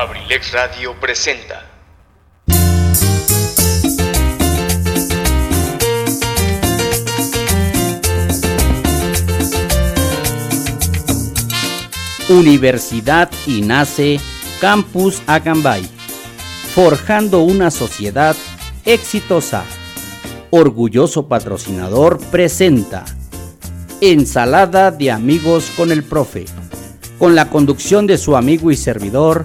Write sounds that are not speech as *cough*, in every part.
Abrilex Radio presenta. Universidad y nace Campus Acambay, forjando una sociedad exitosa. Orgulloso patrocinador presenta Ensalada de amigos con el profe, con la conducción de su amigo y servidor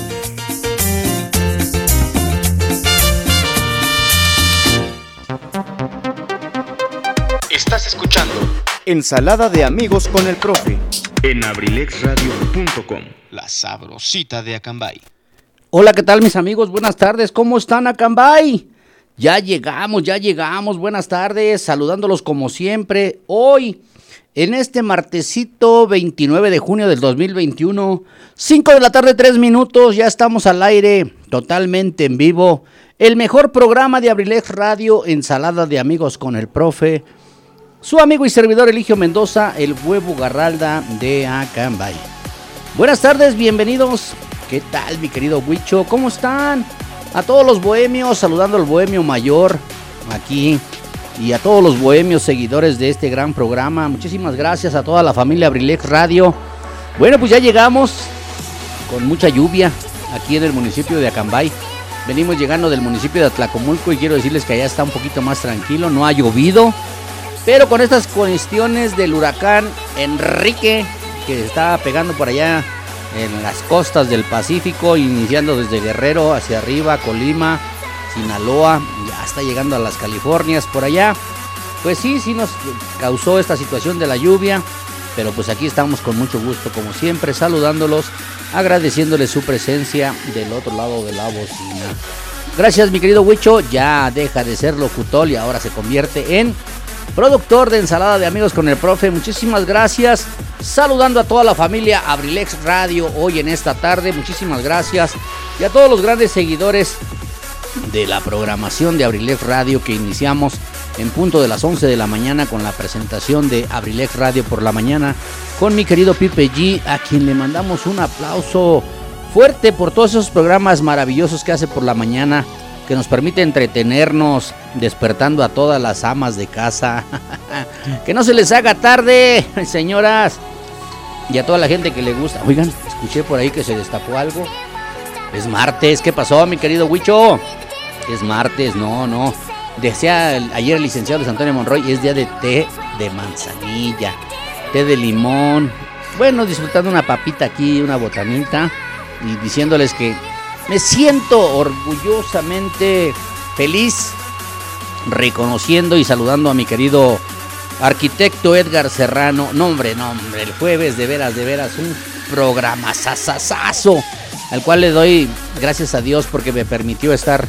Ensalada de amigos con el profe. en abrilexradio.com. La sabrosita de Acambay. Hola, ¿qué tal mis amigos? Buenas tardes, ¿cómo están Acambay? Ya llegamos, ya llegamos, buenas tardes, saludándolos como siempre. Hoy, en este martesito 29 de junio del 2021, 5 de la tarde, 3 minutos, ya estamos al aire, totalmente en vivo. El mejor programa de Abrilex Radio, Ensalada de Amigos con el Profe. Su amigo y servidor Eligio Mendoza, el huevo garralda de Acambay. Buenas tardes, bienvenidos. ¿Qué tal, mi querido Huicho? ¿Cómo están? A todos los bohemios, saludando al bohemio mayor aquí y a todos los bohemios seguidores de este gran programa. Muchísimas gracias a toda la familia Abrilex Radio. Bueno, pues ya llegamos con mucha lluvia aquí en el municipio de Acambay. Venimos llegando del municipio de Atlacomulco y quiero decirles que allá está un poquito más tranquilo, no ha llovido. Pero con estas cuestiones del huracán Enrique, que está pegando por allá en las costas del Pacífico, iniciando desde Guerrero hacia arriba, Colima, Sinaloa, ya está llegando a las Californias por allá. Pues sí, sí nos causó esta situación de la lluvia, pero pues aquí estamos con mucho gusto, como siempre, saludándolos, agradeciéndoles su presencia del otro lado de la bocina. Gracias, mi querido Huicho, ya deja de ser locutor y ahora se convierte en productor de ensalada de amigos con el profe. Muchísimas gracias. Saludando a toda la familia Abrilex Radio hoy en esta tarde. Muchísimas gracias. Y a todos los grandes seguidores de la programación de Abrilex Radio que iniciamos en punto de las 11 de la mañana con la presentación de Abrilex Radio por la mañana con mi querido Pipe G, a quien le mandamos un aplauso fuerte por todos esos programas maravillosos que hace por la mañana que nos permite entretenernos despertando a todas las amas de casa. *laughs* que no se les haga tarde, *laughs* señoras. Y a toda la gente que le gusta. Oigan, escuché por ahí que se destapó algo. Es martes, ¿qué pasó, mi querido Huicho? Es martes, no, no. Decía ayer el licenciado Luis Antonio Monroy, es día de té de manzanilla, té de limón. Bueno, disfrutando una papita aquí, una botanita. Y diciéndoles que me siento orgullosamente feliz reconociendo y saludando a mi querido arquitecto Edgar Serrano. No, hombre, no, hombre, el jueves de veras, de veras, un programa sasasazo, al cual le doy gracias a Dios porque me permitió estar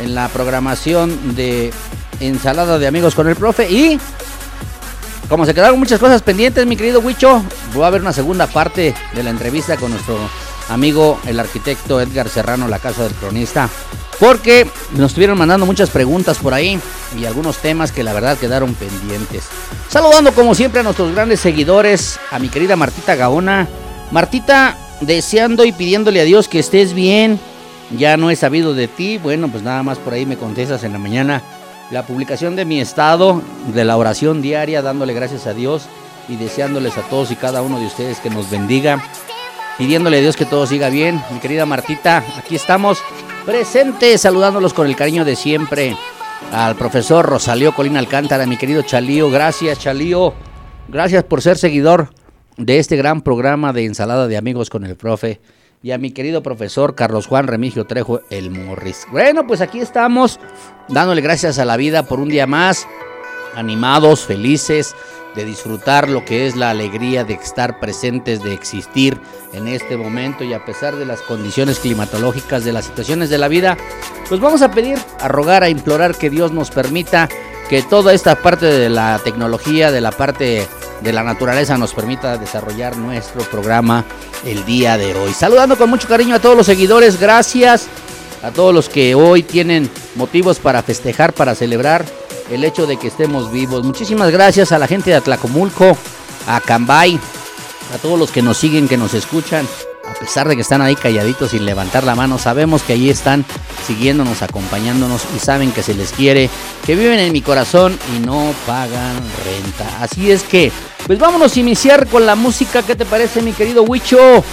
en la programación de Ensalada de Amigos con el Profe y como se quedaron muchas cosas pendientes, mi querido Huicho, voy a ver una segunda parte de la entrevista con nuestro amigo, el arquitecto Edgar Serrano, la casa del cronista, porque nos estuvieron mandando muchas preguntas por ahí y algunos temas que la verdad quedaron pendientes. Saludando como siempre a nuestros grandes seguidores, a mi querida Martita Gaona. Martita, deseando y pidiéndole a Dios que estés bien. Ya no he sabido de ti. Bueno, pues nada más por ahí me contestas en la mañana la publicación de mi estado, de la oración diaria, dándole gracias a Dios y deseándoles a todos y cada uno de ustedes que nos bendiga, pidiéndole a Dios que todo siga bien. Mi querida Martita, aquí estamos presentes, saludándolos con el cariño de siempre. Al profesor Rosalío Colina Alcántara, mi querido Chalío, gracias Chalío, gracias por ser seguidor de este gran programa de ensalada de amigos con el profe. Y a mi querido profesor Carlos Juan Remigio Trejo, el Morris. Bueno, pues aquí estamos dándole gracias a la vida por un día más, animados, felices, de disfrutar lo que es la alegría de estar presentes, de existir en este momento y a pesar de las condiciones climatológicas, de las situaciones de la vida, pues vamos a pedir, a rogar, a implorar que Dios nos permita que toda esta parte de la tecnología, de la parte de la naturaleza nos permita desarrollar nuestro programa el día de hoy. Saludando con mucho cariño a todos los seguidores, gracias a todos los que hoy tienen motivos para festejar, para celebrar el hecho de que estemos vivos. Muchísimas gracias a la gente de Atlacomulco, a Cambay, a todos los que nos siguen, que nos escuchan. A pesar de que están ahí calladitos sin levantar la mano, sabemos que ahí están siguiéndonos, acompañándonos y saben que se les quiere, que viven en mi corazón y no pagan renta. Así es que, pues vámonos a iniciar con la música. ¿Qué te parece, mi querido Huicho?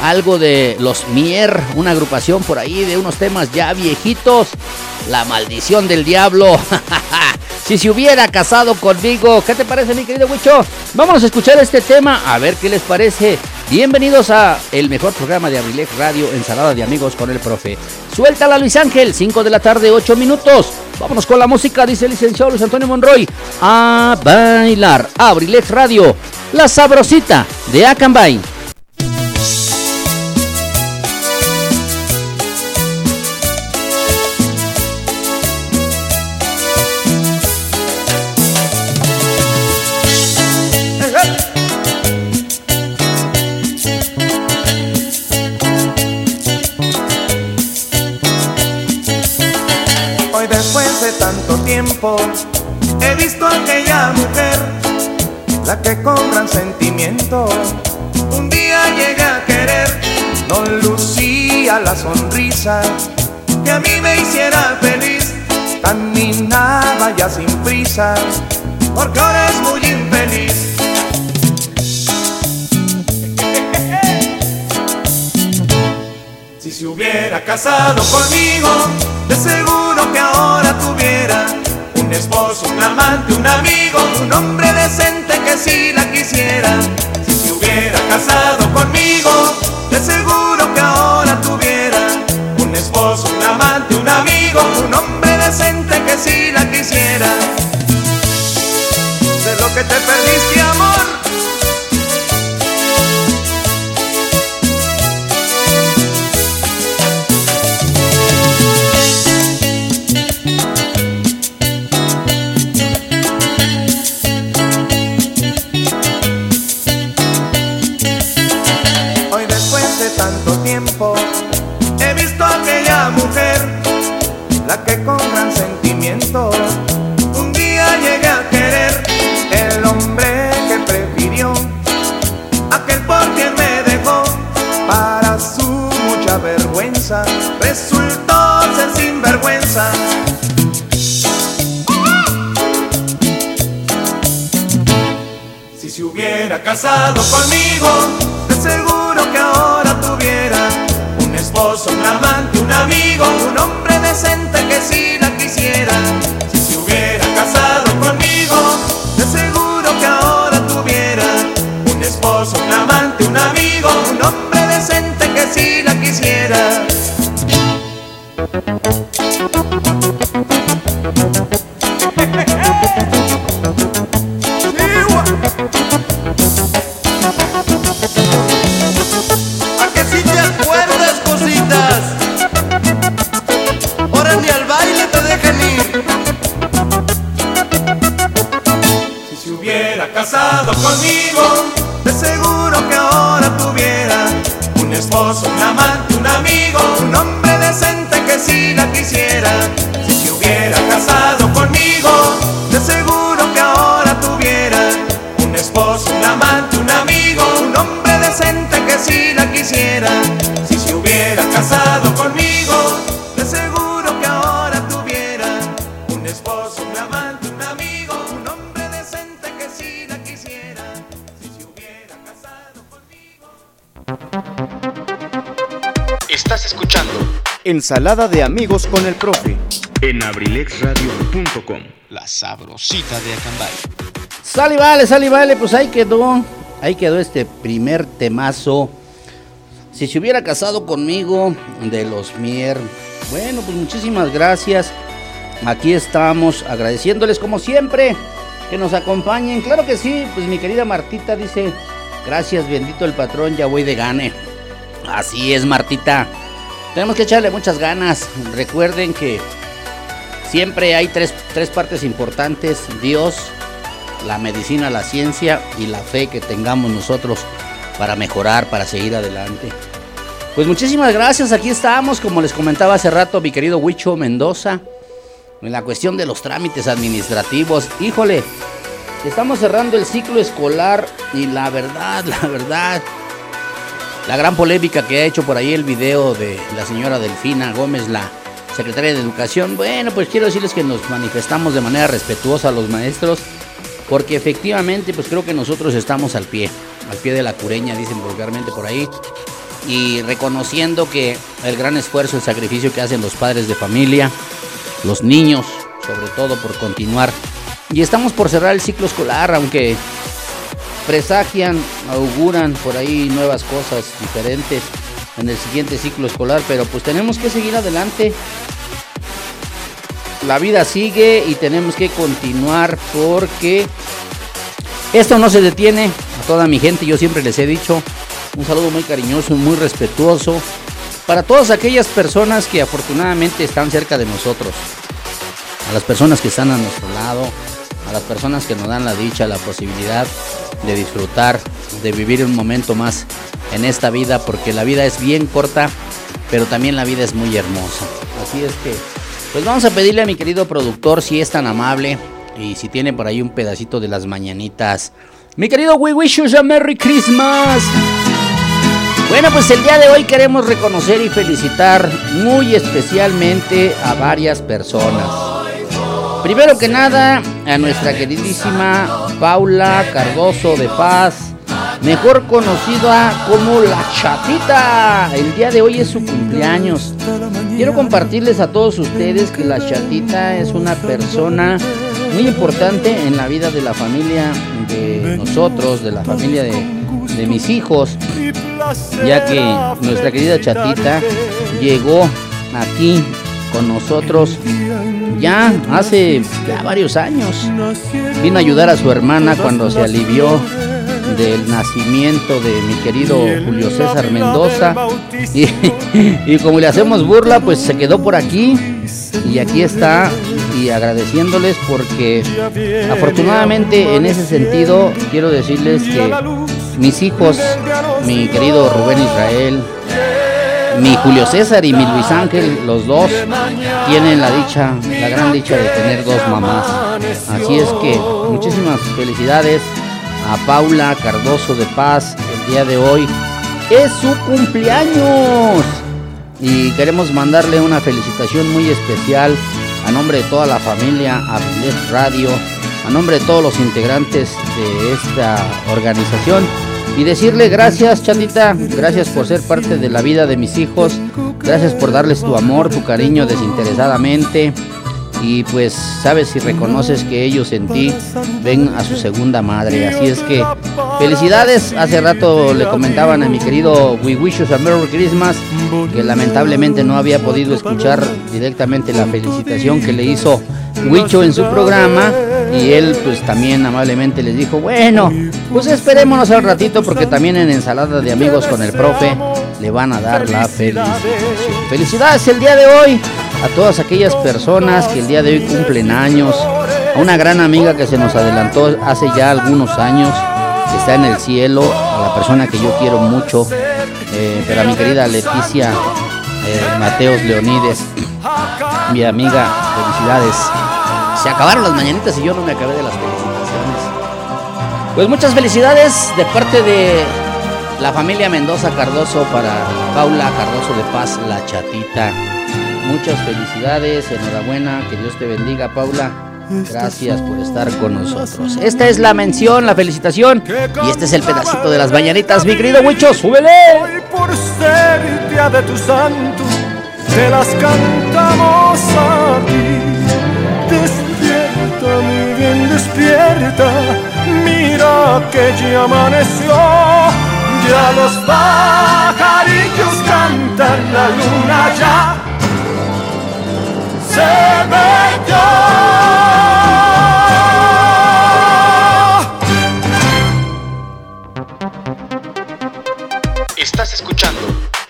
Algo de los Mier, una agrupación por ahí de unos temas ya viejitos. La maldición del diablo. *laughs* si se hubiera casado conmigo. ¿Qué te parece, mi querido Huicho? Vámonos a escuchar este tema, a ver qué les parece. Bienvenidos a el mejor programa de Abrilex Radio, Ensalada de Amigos con el Profe. Suéltala Luis Ángel, 5 de la tarde, 8 minutos. Vámonos con la música, dice el licenciado Luis Antonio Monroy. A bailar. Abrilex Radio, la sabrosita de Acambay. He visto a aquella mujer, la que con gran sentimiento un día llega a querer, no lucía la sonrisa que a mí me hiciera feliz, caminaba ya sin prisa, porque ahora es muy infeliz. Si se hubiera casado conmigo, de seguro que ahora tuviera un esposo, un amante, un amigo, un hombre decente que si la quisiera. Si se hubiera casado conmigo, de seguro que ahora tuviera un esposo, un amante, un amigo, un hombre decente que si la quisiera. De lo que te perdiste, amor. Ensalada de amigos con el profe. en abrilexradio.com. La sabrosita de Acambay. Sale y vale, sale y vale, pues ahí quedó. Ahí quedó este primer temazo. Si se hubiera casado conmigo de los Mier. Bueno, pues muchísimas gracias. Aquí estamos agradeciéndoles como siempre que nos acompañen. Claro que sí, pues mi querida Martita dice, gracias bendito el patrón, ya voy de gane. Así es, Martita. Tenemos que echarle muchas ganas. Recuerden que siempre hay tres, tres partes importantes. Dios, la medicina, la ciencia y la fe que tengamos nosotros para mejorar, para seguir adelante. Pues muchísimas gracias, aquí estamos, como les comentaba hace rato mi querido Huicho Mendoza, en la cuestión de los trámites administrativos. Híjole, estamos cerrando el ciclo escolar y la verdad, la verdad, la gran polémica que ha hecho por ahí el video de la señora Delfina Gómez, la secretaria de Educación. Bueno, pues quiero decirles que nos manifestamos de manera respetuosa a los maestros, porque efectivamente, pues creo que nosotros estamos al pie, al pie de la cureña, dicen vulgarmente por ahí, y reconociendo que el gran esfuerzo, el sacrificio que hacen los padres de familia, los niños, sobre todo por continuar. Y estamos por cerrar el ciclo escolar, aunque presagian, auguran por ahí nuevas cosas diferentes en el siguiente ciclo escolar, pero pues tenemos que seguir adelante. La vida sigue y tenemos que continuar porque esto no se detiene. A toda mi gente, yo siempre les he dicho un saludo muy cariñoso muy respetuoso para todas aquellas personas que afortunadamente están cerca de nosotros, a las personas que están a nuestro lado, a las personas que nos dan la dicha, la posibilidad de disfrutar, de vivir un momento más en esta vida, porque la vida es bien corta, pero también la vida es muy hermosa. Así es que, pues vamos a pedirle a mi querido productor si es tan amable y si tiene por ahí un pedacito de las mañanitas. Mi querido We Wish You a Merry Christmas. Bueno, pues el día de hoy queremos reconocer y felicitar muy especialmente a varias personas. Primero que nada, a nuestra queridísima Paula Cardoso de Paz, mejor conocida como La Chatita. El día de hoy es su cumpleaños. Quiero compartirles a todos ustedes que La Chatita es una persona muy importante en la vida de la familia de nosotros, de la familia de, de mis hijos, ya que nuestra querida Chatita llegó aquí con nosotros ya hace ya varios años. Vino a ayudar a su hermana cuando se alivió del nacimiento de mi querido Julio César Mendoza. Y, *laughs* y, como le hacemos burla, pues se quedó por aquí. Y aquí está. Y agradeciéndoles porque afortunadamente en ese sentido quiero decirles que mis hijos, mi querido Rubén Israel, mi Julio César y mi Luis Ángel, los dos, tienen la dicha, la gran dicha de tener dos mamás. Así es que muchísimas felicidades a Paula Cardoso de Paz el día de hoy. Es su cumpleaños. Y queremos mandarle una felicitación muy especial a nombre de toda la familia Abrilet Radio, a nombre de todos los integrantes de esta organización y decirle gracias, Chandita, gracias por ser parte de la vida de mis hijos, gracias por darles tu amor, tu cariño desinteresadamente y pues sabes y reconoces que ellos en ti ven a su segunda madre. Así es que felicidades. Hace rato le comentaban a mi querido We Wish You a Merry Christmas que lamentablemente no había podido escuchar directamente la felicitación que le hizo Wicho en su programa y él pues también amablemente les dijo, bueno, pues esperémonos al ratito porque también en ensalada de amigos con el profe le van a dar la felicitación. Felicidades el día de hoy a todas aquellas personas que el día de hoy cumplen años, a una gran amiga que se nos adelantó hace ya algunos años, que está en el cielo, a la persona que yo quiero mucho, eh, pero a mi querida Leticia eh, Mateos Leonides, mi amiga, felicidades. Se acabaron las mañanitas y yo no me acabé de las felicitaciones. Pues muchas felicidades de parte de la familia Mendoza Cardoso para Paula Cardoso de Paz, la chatita. Muchas felicidades, enhorabuena, que Dios te bendiga, Paula. Gracias por estar con nosotros. Esta es la mención, la felicitación. Y este es el pedacito de las mañanitas, mi querido Huicho, súbele. Hoy por ser día de tu santo, te las cantamos a ti. Despierta, mi bien, despierta. Mira que ya amaneció. Ya los pajarillos cantan, la luna ya se Estás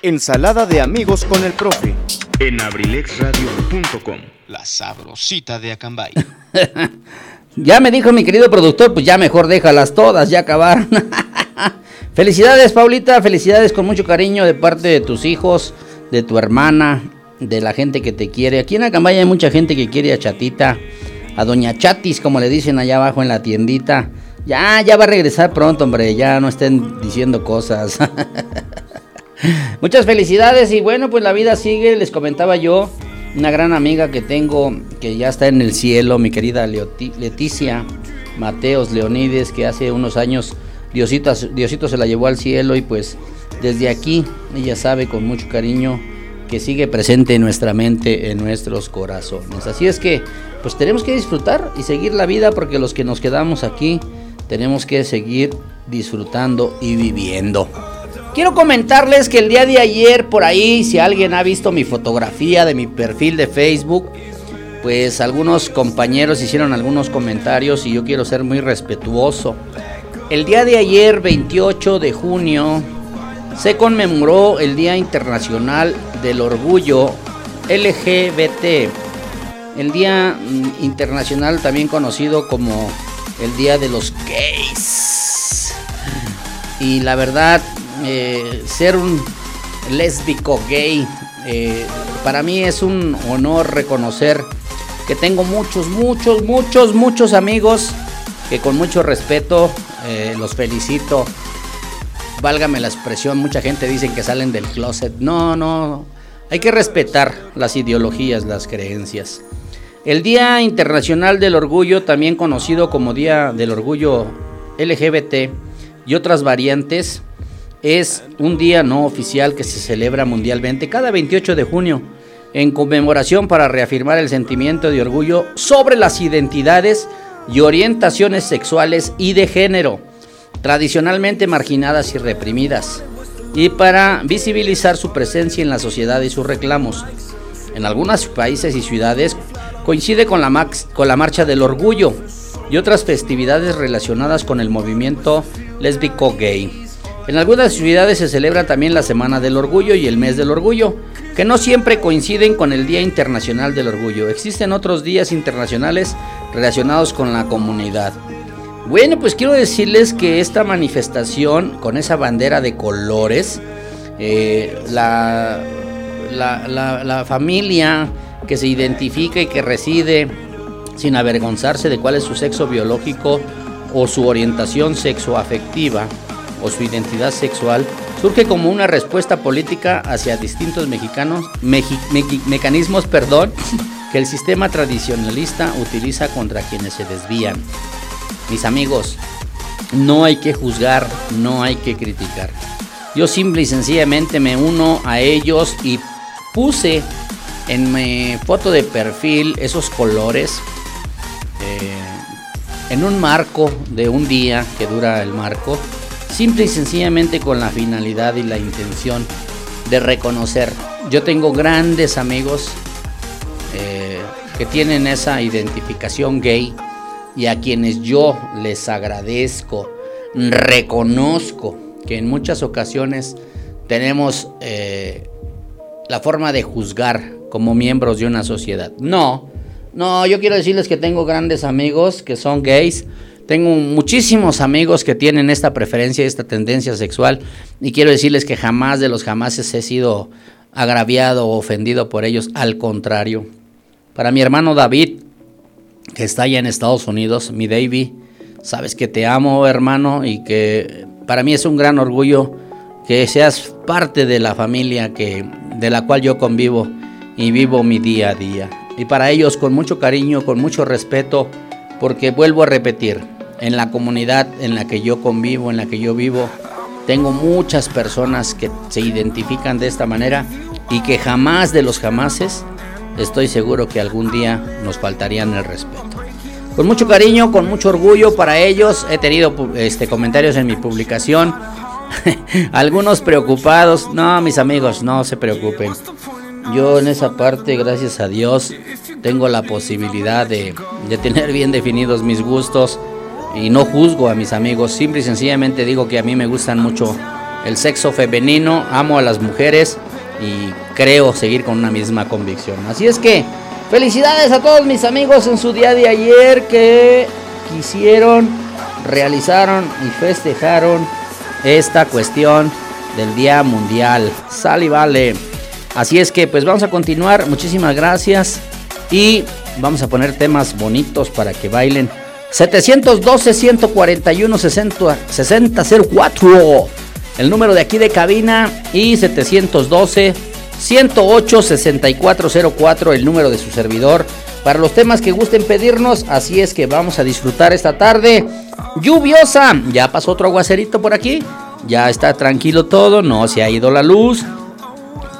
Ensalada de amigos con el profe. en abrilexradio.com. La sabrosita de Acambay. *laughs* Ya me dijo mi querido productor, pues ya mejor déjalas todas, ya acabaron. *laughs* felicidades, Paulita, felicidades con mucho cariño de parte de tus hijos, de tu hermana, de la gente que te quiere. Aquí en Acambaya hay mucha gente que quiere a Chatita, a Doña Chatis, como le dicen allá abajo en la tiendita. Ya, ya va a regresar pronto, hombre, ya no estén diciendo cosas. *laughs* *laughs* Muchas felicidades y bueno, pues la vida sigue, les comentaba yo una gran amiga que tengo que ya está en el cielo, mi querida Leticia Mateos Leonides, que hace unos años Diosito, Diosito se la llevó al cielo y pues desde aquí ella sabe con mucho cariño que sigue presente en nuestra mente, en nuestros corazones. Así es que pues tenemos que disfrutar y seguir la vida porque los que nos quedamos aquí tenemos que seguir disfrutando y viviendo. Quiero comentarles que el día de ayer por ahí, si alguien ha visto mi fotografía de mi perfil de Facebook, pues algunos compañeros hicieron algunos comentarios y yo quiero ser muy respetuoso. El día de ayer, 28 de junio, se conmemoró el Día Internacional del Orgullo LGBT. El Día mm, Internacional también conocido como el Día de los Gays. Y la verdad, eh, ser un lésbico gay, eh, para mí es un honor reconocer que tengo muchos, muchos, muchos, muchos amigos que con mucho respeto eh, los felicito. Válgame la expresión, mucha gente dice que salen del closet. No, no, hay que respetar las ideologías, las creencias. El Día Internacional del Orgullo, también conocido como Día del Orgullo LGBT y otras variantes, es un día no oficial que se celebra mundialmente cada 28 de junio en conmemoración para reafirmar el sentimiento de orgullo sobre las identidades y orientaciones sexuales y de género, tradicionalmente marginadas y reprimidas, y para visibilizar su presencia en la sociedad y sus reclamos. En algunos países y ciudades coincide con la, Marcha del Orgullo y otras festividades relacionadas con el movimiento lésbico gay. En algunas ciudades se celebra también la Semana del Orgullo y el Mes del Orgullo, que no siempre coinciden con el Día Internacional del Orgullo. Existen otros días internacionales relacionados con la comunidad. Bueno, pues quiero decirles que esta manifestación con esa bandera de colores, eh, la, familia que se identifica y que reside sin avergonzarse de cuál es su sexo biológico o su orientación sexoafectiva, o su identidad sexual surge como una respuesta política hacia distintos mexicanos, mecanismos perdón, *laughs* que el sistema tradicionalista utiliza contra quienes se desvían. Mis amigos, no hay que juzgar, no hay que criticar. Yo simple y sencillamente me uno a ellos y puse en mi foto de perfil esos colores eh, en un marco de un día que dura el marco simple y sencillamente con la finalidad y la intención de reconocer. Yo tengo grandes amigos eh, que tienen esa identificación gay y a quienes yo les agradezco, reconozco que en muchas ocasiones tenemos eh, la forma de juzgar como miembros de una sociedad. No, no, yo quiero decirles que tengo grandes amigos que son gays tengo muchísimos amigos que tienen esta preferencia, esta tendencia sexual, y quiero decirles que jamás de los jamases he sido agraviado o ofendido por ellos, al contrario. Para mi hermano David, que está allá en Estados Unidos, mi David, sabes que te amo, hermano, y que para mí es un gran orgullo que seas parte de la familia que, de la cual yo convivo y vivo mi día a día. Y para ellos, con mucho cariño, con mucho respeto, porque vuelvo a repetir, en la comunidad en la que yo convivo, en la que yo vivo, tengo muchas personas que se identifican de esta manera y que jamás de los jamases estoy seguro que algún día nos faltarían el respeto. Con mucho cariño, con mucho orgullo para ellos, he tenido este, comentarios en mi publicación. *laughs* Algunos preocupados, no, mis amigos, no se preocupen. Yo en esa parte, gracias a Dios, tengo la posibilidad de, de tener bien definidos mis gustos y no juzgo a mis amigos, simple y sencillamente digo que a mí me gustan mucho el sexo femenino, amo a las mujeres y creo seguir con una misma convicción. Así es que felicidades a todos mis amigos en su día de ayer que quisieron, realizaron y festejaron esta cuestión del Día Mundial. Sal y vale. Así es que pues vamos a continuar. Muchísimas gracias. Y vamos a poner temas bonitos para que bailen. 712-141-6004. El número de aquí de cabina. Y 712-108-6404. El número de su servidor. Para los temas que gusten pedirnos. Así es que vamos a disfrutar esta tarde. Lluviosa. Ya pasó otro aguacerito por aquí. Ya está tranquilo todo. No se ha ido la luz.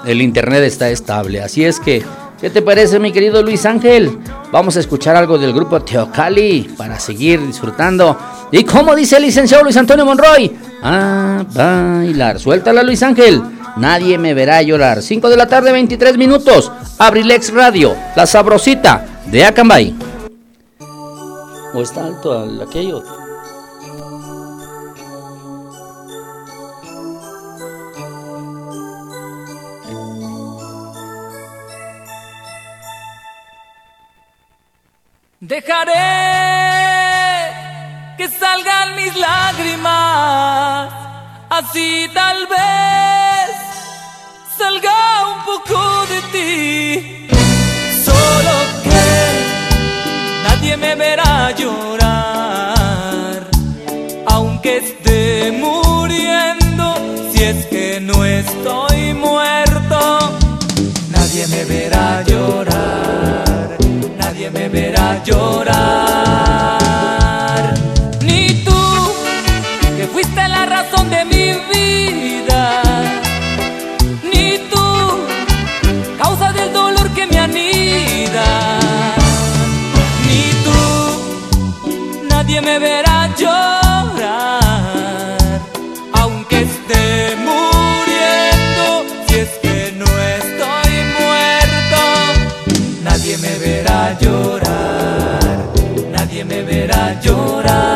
El internet está estable. Así es que ¿Qué te parece, mi querido Luis Ángel? Vamos a escuchar algo del grupo Teocali para seguir disfrutando. ¿Y cómo dice el licenciado Luis Antonio Monroy? A bailar. Suéltala, Luis Ángel. Nadie me verá llorar. 5 de la tarde, 23 minutos. Abrilex Radio, la sabrosita de Acambay. ¿O está alto aquello? Dejaré que salgan mis lágrimas, así tal vez salga un poco de ti. Solo que nadie me verá llorar, aunque esté muriendo, si es que no estoy muerto, nadie me verá llorar me verá llorar. Me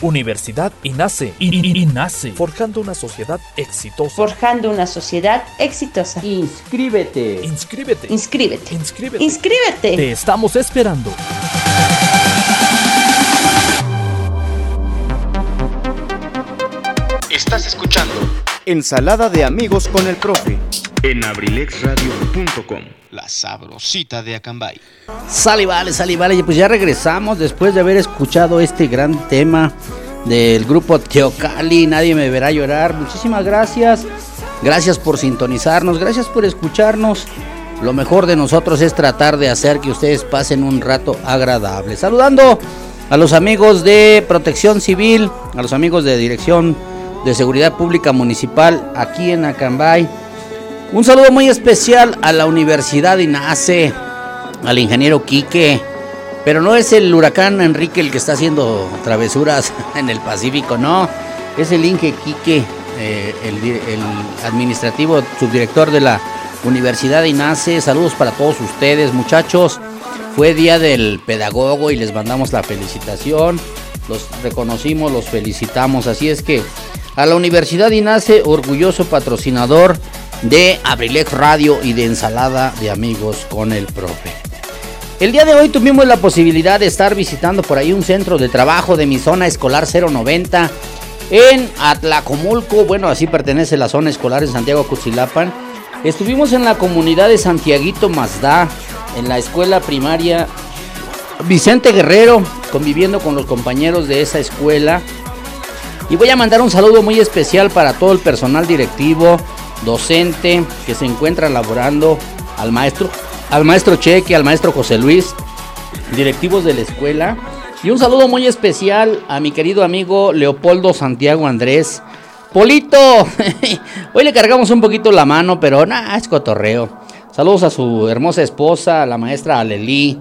Universidad INACE, I- I- INACE, forjando una sociedad exitosa. Forjando una sociedad exitosa. Inscríbete. Inscríbete. Inscríbete. Inscríbete. Inscríbete. Te estamos esperando. Estás escuchando Ensalada de amigos con el profe. En abrilexradio.com. La sabrosita de Acambay. Sale, vale, sale, vale. Y Pues ya regresamos después de haber escuchado este gran tema del grupo Teocali. Nadie me verá llorar. Muchísimas gracias. Gracias por sintonizarnos. Gracias por escucharnos. Lo mejor de nosotros es tratar de hacer que ustedes pasen un rato agradable. Saludando a los amigos de Protección Civil, a los amigos de Dirección de Seguridad Pública Municipal aquí en Acambay. Un saludo muy especial a la Universidad INACE, al ingeniero Quique. Pero no es el huracán Enrique el que está haciendo travesuras *laughs* en el Pacífico, no. Es el Inge Quique, eh, el, administrativo subdirector de la Universidad INACE. Saludos para todos ustedes, muchachos. Fue día del pedagogo y les mandamos la felicitación. Los reconocimos, los felicitamos. Así es que a la Universidad INACE, orgulloso patrocinador de Abrilex Radio y de Ensalada de Amigos con el Profe. El día de hoy tuvimos la posibilidad de estar visitando por ahí un centro de trabajo de mi zona escolar 090 en Atlacomulco. Bueno, así pertenece la zona escolar en Santiago Cuchilapan. Estuvimos en la comunidad de Santiaguito Mazda, en la escuela primaria Vicente Guerrero, conviviendo con los compañeros de esa escuela. Y voy a mandar un saludo muy especial para todo el personal directivo, docente que se encuentra laborando, al maestro, al maestro Cheque, al maestro José Luis, directivos de la escuela. Y un saludo muy especial a mi querido amigo Leopoldo Santiago Andrés. Polito, *laughs* hoy le cargamos un poquito la mano, pero nada, es cotorreo. Saludos a su hermosa esposa, la maestra Alelí,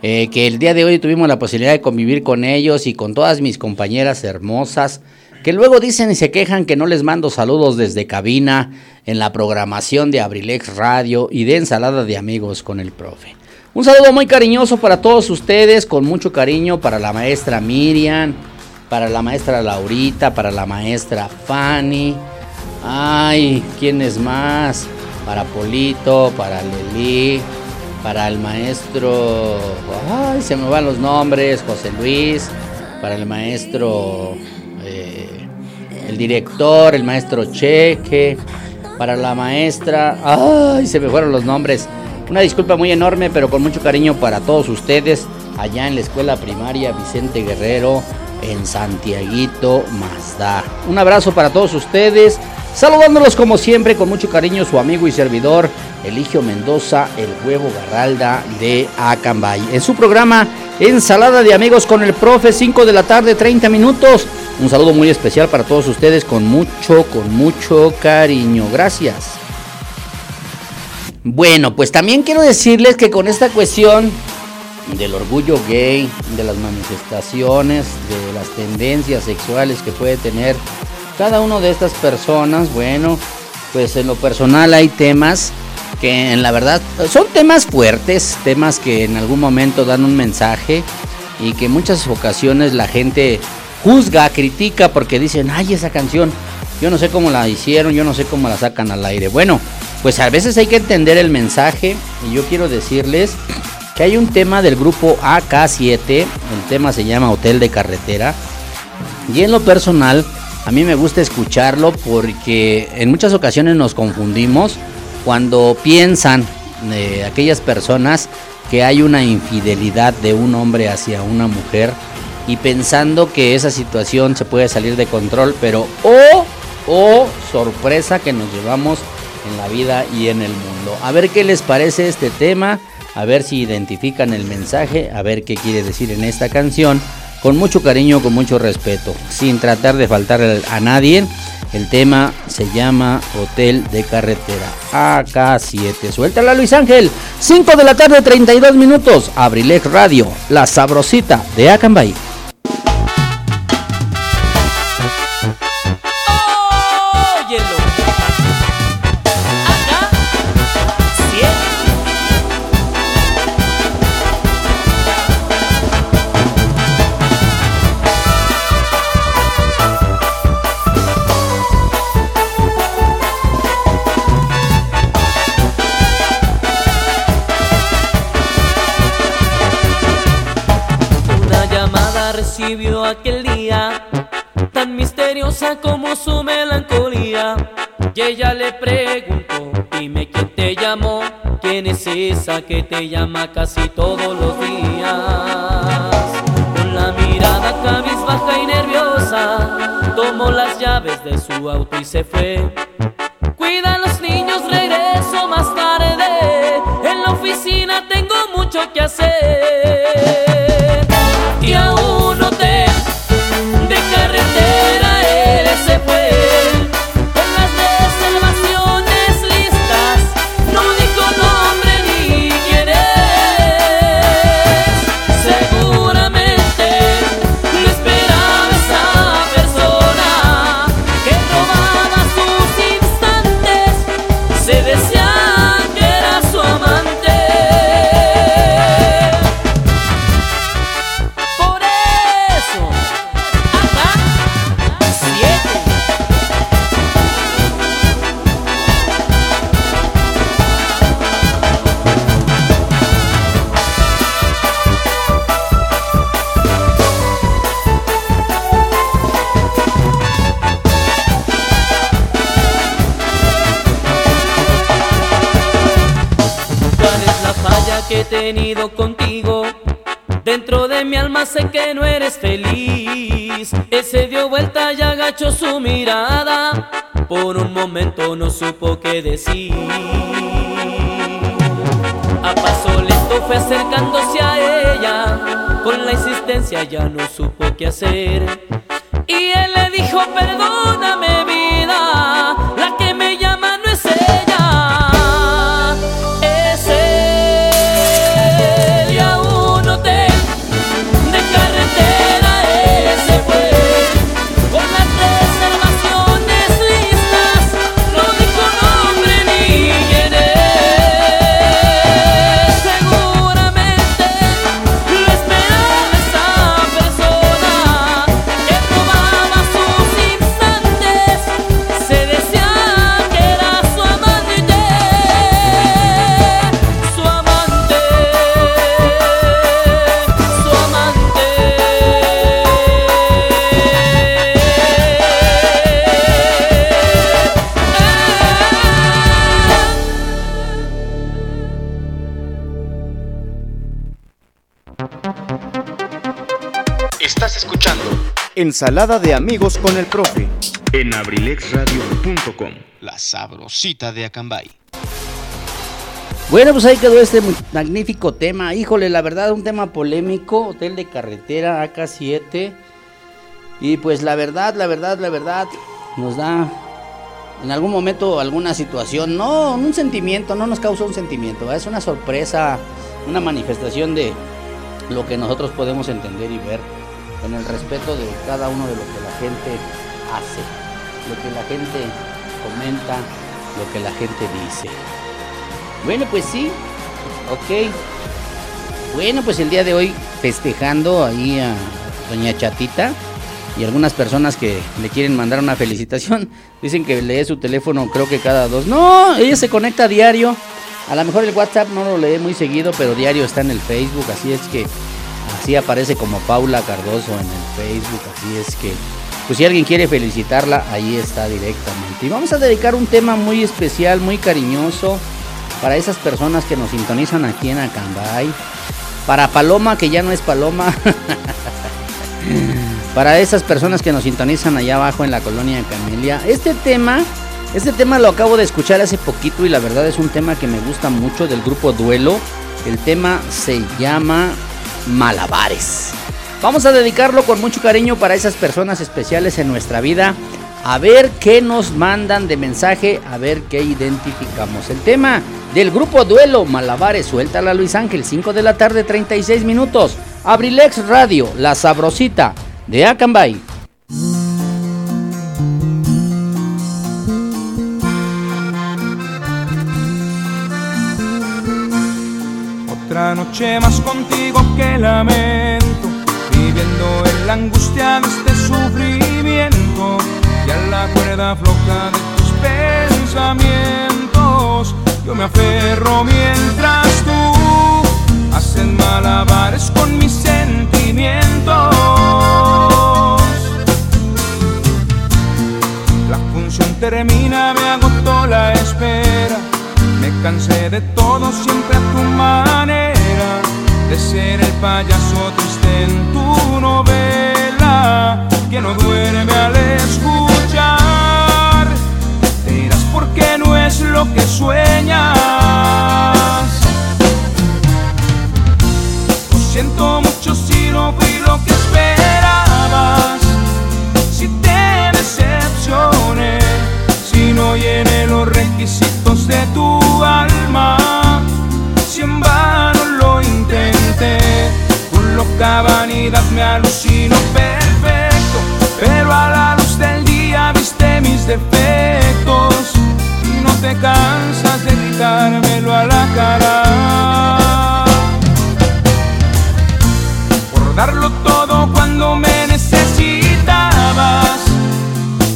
eh, que el día de hoy tuvimos la posibilidad de convivir con ellos y con todas mis compañeras hermosas, que luego dicen y se quejan que no les mando saludos desde cabina en la programación de Abrilex Radio y de Ensalada de Amigos con el Profe. Un saludo muy cariñoso para todos ustedes, con mucho cariño para la maestra Miriam, para la maestra Laurita, para la maestra Fanny. Ay, ¿quién es más? Para Polito, para Leli, para el maestro. Ay, se me van los nombres, José Luis, para el maestro. eh, el director, el maestro Cheque, para la maestra. Ay, se me fueron los nombres. Una disculpa muy enorme, pero con mucho cariño para todos ustedes allá en la escuela primaria Vicente Guerrero en Santiaguito Mazda. Un abrazo para todos ustedes. Saludándolos como siempre con mucho cariño su amigo y servidor Eligio Mendoza, el huevo Garralda de Acambay. En su programa Ensalada de Amigos con el Profe, 5 de la tarde, 30 minutos. Un saludo muy especial para todos ustedes con mucho, con mucho cariño. Gracias. Bueno, pues también quiero decirles que con esta cuestión del orgullo gay, de las manifestaciones, de las tendencias sexuales que puede tener cada una de estas personas, bueno, pues en lo personal hay temas que en la verdad son temas fuertes, temas que en algún momento dan un mensaje y que en muchas ocasiones la gente juzga, critica porque dicen, ay, esa canción, yo no sé cómo la hicieron, yo no sé cómo la sacan al aire. Bueno, pues a veces hay que entender el mensaje y yo quiero decirles que hay un tema del grupo AK7, el tema se llama Hotel de Carretera, y en lo personal a mí me gusta escucharlo porque en muchas ocasiones nos confundimos cuando piensan eh, aquellas personas que hay una infidelidad de un hombre hacia una mujer y pensando que esa situación se puede salir de control, pero oh, oh, sorpresa que nos llevamos en la vida y en el mundo. A ver qué les parece este tema. A ver si identifican el mensaje, a ver qué quiere decir en esta canción, con mucho cariño, con mucho respeto, sin tratar de faltar a nadie. El tema se llama Hotel de Carretera AK7. Suéltala Luis Ángel. 5 de la tarde, 32 minutos. Abrilex Radio, la sabrosita de Acambay. Como su melancolía. Y ella le preguntó, dime quién te llamó, quién es esa que te llama casi todos los días. Con la mirada cabizbaja y nerviosa, tomó las llaves de su auto y se fue. Cuida a los niños, regreso más tarde. En la oficina tengo mucho que hacer. Contigo. Dentro de mi alma sé que no eres feliz. Ese dio vuelta y agachó su mirada. Por un momento no supo qué decir. A paso lento fue acercándose a ella. Con la insistencia ya no supo qué hacer. Y él le dijo, perdóname Ensalada de amigos con el profe. En abrilexradio.com. La sabrosita de Acambay. Bueno, pues ahí quedó este magnífico tema. Híjole, la verdad, un tema polémico. Hotel de carretera AK7. Y pues la verdad, la verdad, la verdad, nos da en algún momento alguna situación. No, un sentimiento, no nos causa un sentimiento. Es una sorpresa, una manifestación de lo que nosotros podemos entender y ver en el respeto de cada uno de lo que la gente hace, lo que la gente comenta, lo que la gente dice. Bueno, pues sí, ok. Bueno, pues el día de hoy festejando ahí a doña Chatita y algunas personas que le quieren mandar una felicitación. Dicen que lee su teléfono creo que cada dos. No, ella se conecta a diario. A lo mejor el WhatsApp no lo lee muy seguido, pero diario está en el Facebook, así es que Así aparece como Paula Cardoso en el Facebook, así es que, pues si alguien quiere felicitarla, ahí está directamente. Y vamos a dedicar un tema muy especial, muy cariñoso, para esas personas que nos sintonizan aquí en Acambay. Para Paloma, que ya no es Paloma. *laughs* para esas personas que nos sintonizan allá abajo en la colonia Camelia. Este tema, este tema lo acabo de escuchar hace poquito y la verdad es un tema que me gusta mucho del grupo Duelo El tema se llama Malabares. Vamos a dedicarlo con mucho cariño para esas personas especiales en nuestra vida. A ver qué nos mandan de mensaje, a ver qué identificamos. El tema del grupo Duelo Malabares, suelta la Luis Ángel, 5 de la tarde, 36 minutos. Abrilex Radio, la sabrosita de Acambay. Noche más contigo que lamento, viviendo en la angustia de este sufrimiento y a la cuerda floja de tus pensamientos. Yo me aferro mientras tú haces malabares con mis sentimientos. La función termina, me agotó la espera. Me cansé de todo siempre a tu manera, de ser el payaso triste en tu novela, que no duerme al escuchar. Dirás porque no es lo que sueñas. Lo siento mucho loca vanidad me alucino perfecto, pero a la luz del día viste mis defectos. Y no te cansas de gritármelo a la cara. Por darlo todo cuando me necesitabas,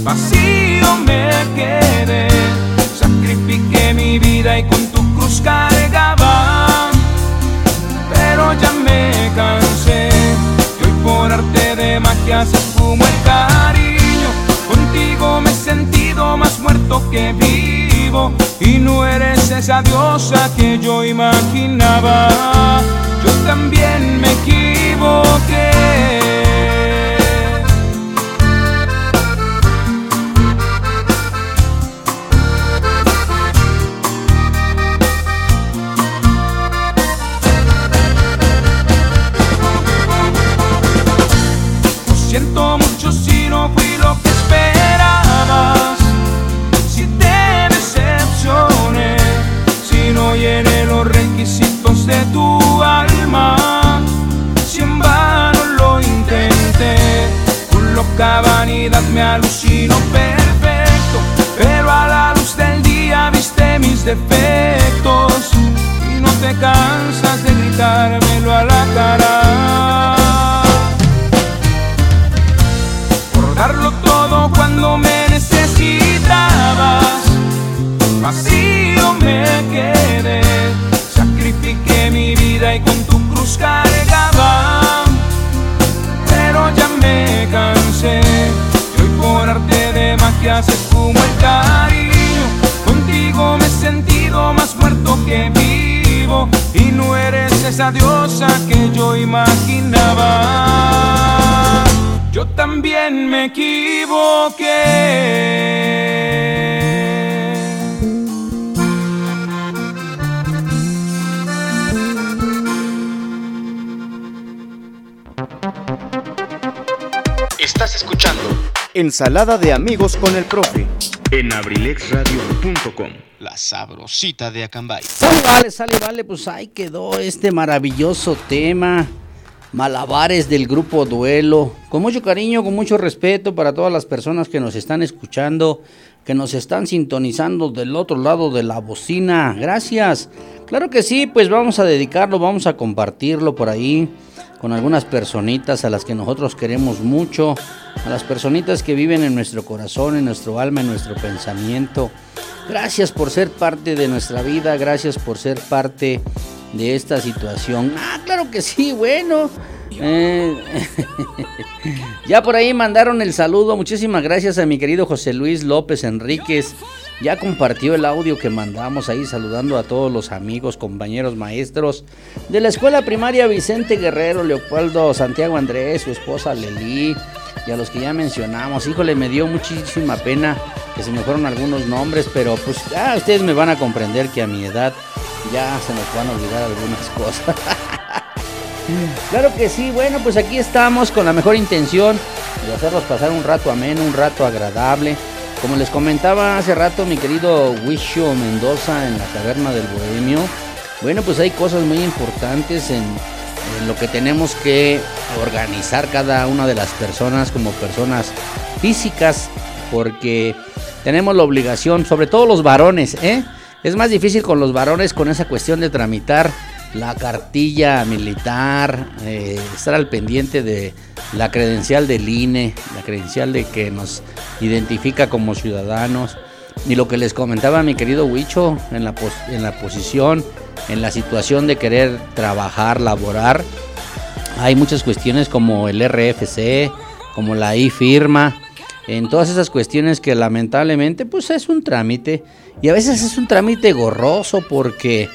vacío me quedé, sacrifiqué mi vida y con tu cruz cargaba, pero ya me cansé, arte de magia se esfumó el cariño, contigo me he sentido más muerto que vivo, y no eres esa diosa que yo imaginaba, yo también me equivoqué. Alucino perfecto, pero a la luz del día viste mis defectos y no te cansas de gritármelo a la cara. por darlo todo cuando me necesitabas. Vacío me quedé, magia se esfumó el cariño. Contigo me he sentido más muerto que vivo, y no eres esa diosa que yo imaginaba. Yo también me equivoqué. Estás escuchando Ensalada de amigos con el profe. en abrilexradio.com. La sabrosita de Acambay. Sale, vale, sale, vale, pues ahí quedó este maravilloso tema. Malabares del grupo Duelo. Con mucho cariño, con mucho respeto para todas las personas que nos están escuchando, que nos están sintonizando del otro lado de la bocina. Gracias. Claro que sí, pues vamos a dedicarlo, vamos a compartirlo por ahí con algunas personitas a las que nosotros queremos mucho, a las personitas que viven en nuestro corazón, en nuestro alma, en nuestro pensamiento. Gracias por ser parte de nuestra vida, gracias por ser parte de esta situación. Ah, claro que sí, bueno. Eh, *laughs* ya por ahí mandaron el saludo. Muchísimas gracias a mi querido José Luis López Enríquez. Ya compartió el audio que mandamos ahí saludando a todos los amigos, compañeros, maestros de la escuela primaria Vicente Guerrero, Leopoldo Santiago Andrés, su esposa Lelí y a los que ya mencionamos. Híjole, me dio muchísima pena que se me fueron algunos nombres, pero pues ya ustedes me van a comprender que a mi edad ya se nos van a olvidar algunas *laughs* cosas. Claro que sí, bueno, pues aquí estamos con la mejor intención de hacerlos pasar un rato ameno, un rato agradable. Como les comentaba hace rato mi querido Wisho Mendoza en la taberna del Bohemio, bueno, pues hay cosas muy importantes en, en lo que tenemos que organizar cada una de las personas como personas físicas, porque tenemos la obligación, sobre todo los varones, ¿eh? Es más difícil con los varones con esa cuestión de tramitar la cartilla militar, eh, estar al pendiente de la credencial del INE, la credencial de que nos identifica como ciudadanos. Y lo que les comentaba mi querido Huicho en la, en la posición, en la situación de querer trabajar, laborar, hay muchas cuestiones como el RFC, como la I-firma, en todas esas cuestiones que lamentablemente pues es un trámite y a veces es un trámite gorroso porque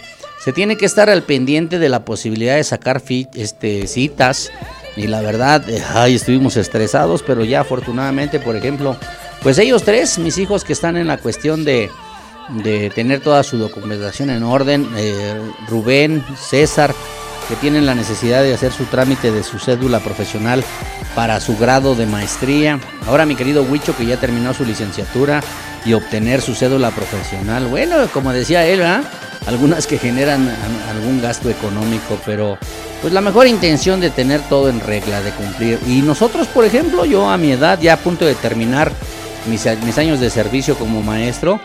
se tiene que estar al pendiente de la posibilidad de sacar este, citas y la verdad, eh, ay, estuvimos estresados, pero ya afortunadamente, por ejemplo, pues ellos tres, mis hijos que están en la cuestión de, de tener toda su documentación en orden, eh, Rubén, César, que tienen la necesidad de hacer su trámite de su cédula profesional para su grado de maestría. Ahora mi querido Huicho que ya terminó su licenciatura y obtener su cédula profesional. Bueno, como decía él, algunas que generan algún gasto económico, pero pues la mejor intención de tener todo en regla, de cumplir. Y nosotros, por ejemplo, yo a mi edad, ya a punto de terminar mis, mis años de servicio como maestro,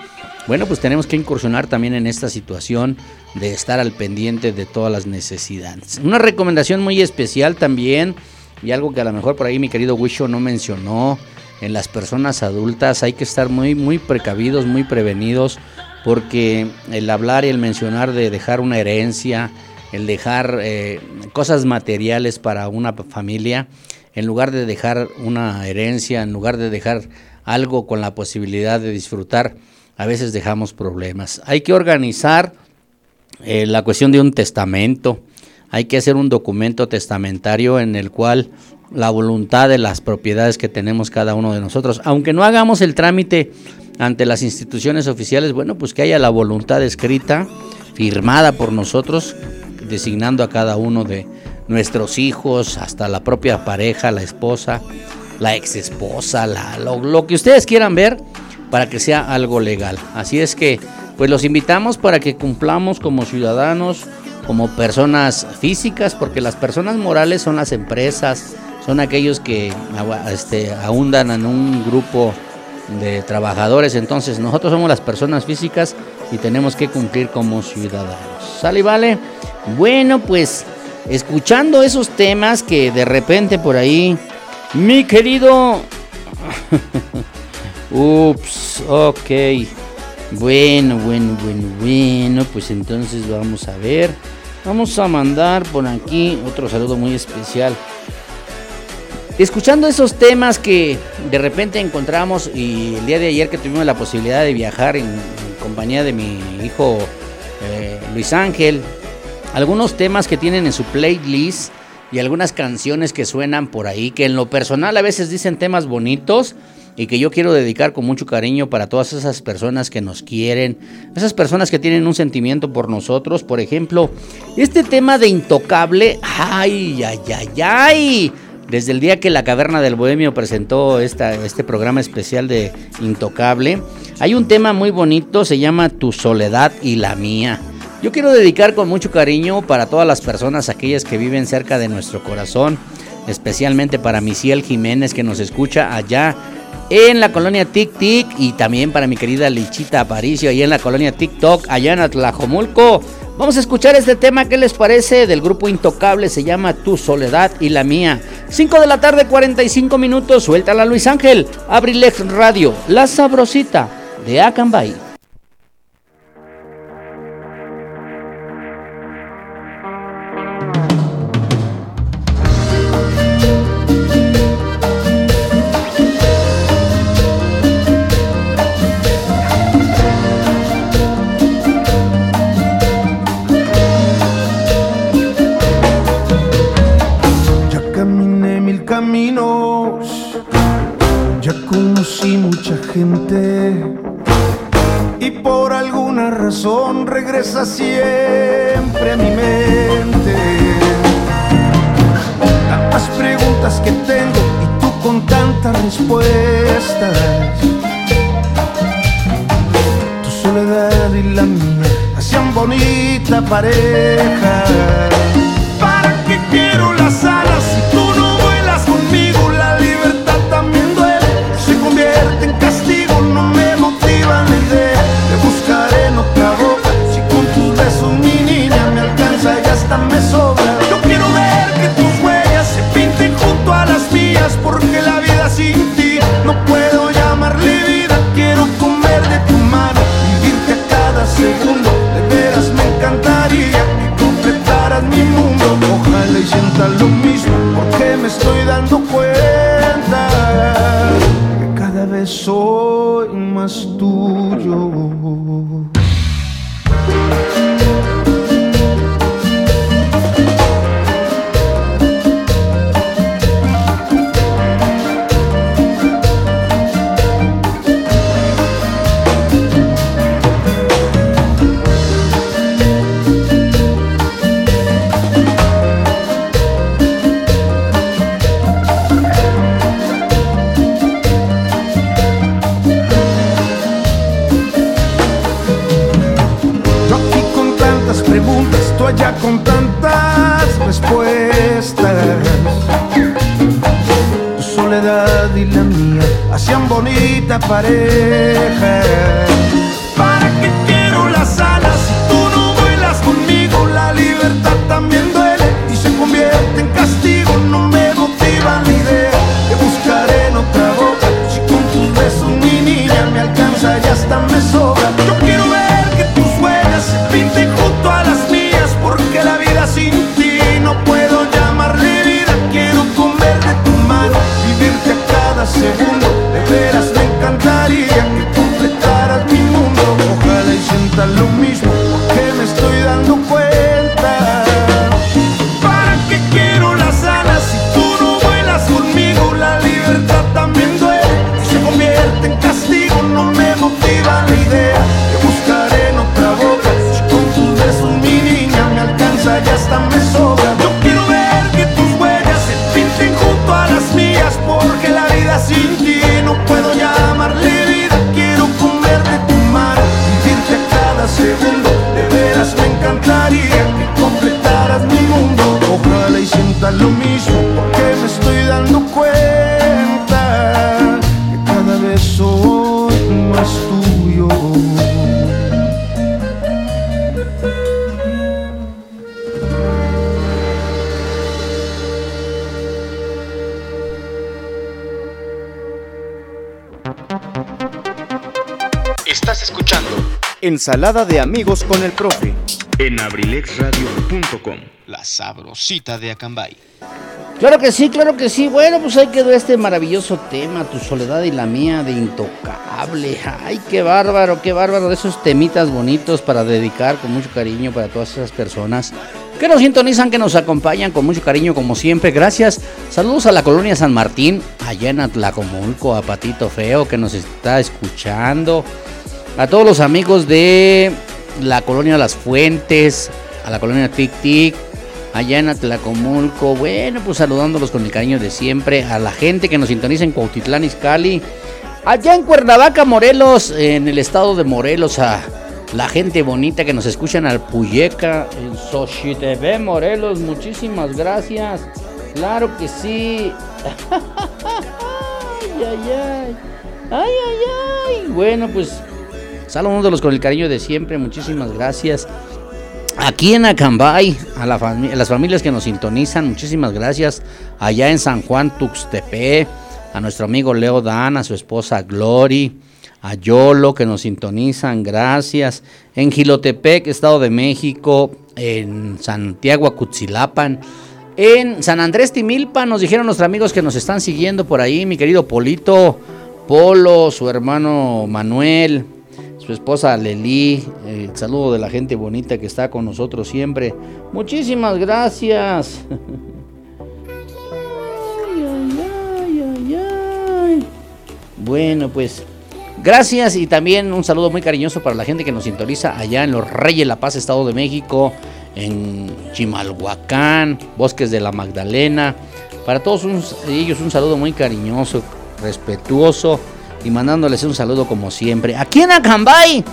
bueno, pues tenemos que incursionar también en esta situación de estar al pendiente de todas las necesidades. Una recomendación muy especial también, y algo que a lo mejor por ahí mi querido Wisho no mencionó, en las personas adultas hay que estar muy, muy precavidos, muy prevenidos, porque el hablar y el mencionar de dejar una herencia, el dejar eh, cosas materiales para una familia, en lugar de dejar una herencia, en lugar de dejar algo con la posibilidad de disfrutar, a veces dejamos problemas. Hay que organizar eh, la cuestión de un testamento, hay que hacer un documento testamentario en el cual la voluntad de las propiedades que tenemos cada uno de nosotros, aunque no hagamos el trámite ante las instituciones oficiales, bueno, pues que haya la voluntad escrita, firmada por nosotros, designando a cada uno de nuestros hijos, hasta la propia pareja, la esposa, la ex esposa, la, lo que ustedes quieran ver, para que sea algo legal. Así es que, pues los invitamos para que cumplamos como ciudadanos, como personas físicas, porque las personas morales son las empresas, son aquellos que este, ahondan en un grupo de trabajadores. Entonces, nosotros somos las personas físicas y tenemos que cumplir como ciudadanos. ¿Sale y vale? Bueno, pues escuchando esos temas que de repente por ahí, mi querido *laughs* Ups, ok. Bueno, bueno, bueno, bueno. Pues entonces vamos a ver. Vamos a mandar por aquí otro saludo muy especial. Escuchando esos temas que de repente encontramos y el día de ayer que tuvimos la posibilidad de viajar en, compañía de mi hijo eh, Luis Ángel, algunos temas que tienen en su playlist y algunas canciones que suenan por ahí, que en lo personal a veces dicen temas bonitos, y que yo quiero dedicar con mucho cariño para todas esas personas que nos quieren, esas personas que tienen un sentimiento por nosotros. Por ejemplo, este tema de Intocable, ay, ay, ay, ay. Desde el día que la Caverna del Bohemio presentó esta, este programa especial de Intocable, hay un tema muy bonito, se llama Tu soledad y la mía. Yo quiero dedicar con mucho cariño para todas las personas, aquellas que viven cerca de nuestro corazón, especialmente para Misiel Jiménez que nos escucha allá en la colonia Tic Tic y también para mi querida Lichita Aparicio ahí en la colonia TikTok allá en Atlajomulco. Vamos a escuchar este tema, ¿qué les parece? Del grupo Intocable, se llama Tu Soledad y la Mía. 5 de la tarde, 45 minutos, suéltala Luis Ángel, Abrilex Radio, La Sabrosita de Acambay. Y tú con tantas respuestas. Tu soledad y la mía hacían bonita pareja. ¿Para qué quiero las porque la vida sin ti no puedo llamarle vida. Quiero comer de tu mano, vivirte cada segundo. De veras me encantaría que completaras mi mundo. Ojalá y sientas lo mismo, porque me estoy dando cuenta que cada vez soy más tuyo. Bonita Ensalada de amigos con el profe. en abrilexradio.com. La sabrosita de Acambay. Claro que sí, claro que sí. Bueno, pues ahí quedó este maravilloso tema, tu soledad y la mía de intocable. Ay, qué bárbaro, qué bárbaro de esos temitas bonitos para dedicar con mucho cariño para todas esas personas que nos sintonizan, que nos acompañan con mucho cariño como siempre. Gracias. Saludos a la colonia San Martín, allá en Atlacomulco, a Patito Feo que nos está escuchando. A todos los amigos de la colonia Las Fuentes, a la colonia Tic Tic, allá en Atlacomulco. Bueno, pues saludándolos con el cariño de siempre. A la gente que nos sintoniza en Cuautitlán Izcalli. Allá en Cuernavaca, Morelos, en el estado de Morelos, a la gente bonita que nos escucha en Alpuyeca, en Xochitepec, Morelos. Muchísimas gracias. Claro que sí. *laughs* ay, ay, ay. Ay, ay, ay. Bueno, pues saludándolos con el cariño de siempre. Muchísimas gracias. Aquí en Acambay, a, las familias que nos sintonizan, muchísimas gracias. Allá en San Juan Tuxtepec, a nuestro amigo Leo Dan, a su esposa Glory, a Yolo que nos sintonizan, gracias. En Gilotepec, Estado de México, en Santiago Acutzilapan, en San Andrés Timilpa, nos dijeron nuestros amigos que nos están siguiendo por ahí, mi querido Polito, Polo, su hermano Manuel, su esposa Leli, el saludo de la gente bonita que está con nosotros siempre. Muchísimas gracias. Bueno, pues Gracias y también un saludo muy cariñoso para la gente que nos sintoniza allá en Los Reyes La Paz, Estado de México, en Chimalhuacán, Bosques de la Magdalena. Para todos ellos un saludo muy cariñoso, respetuoso y mandándoles un saludo como siempre. Aquí en Acambay,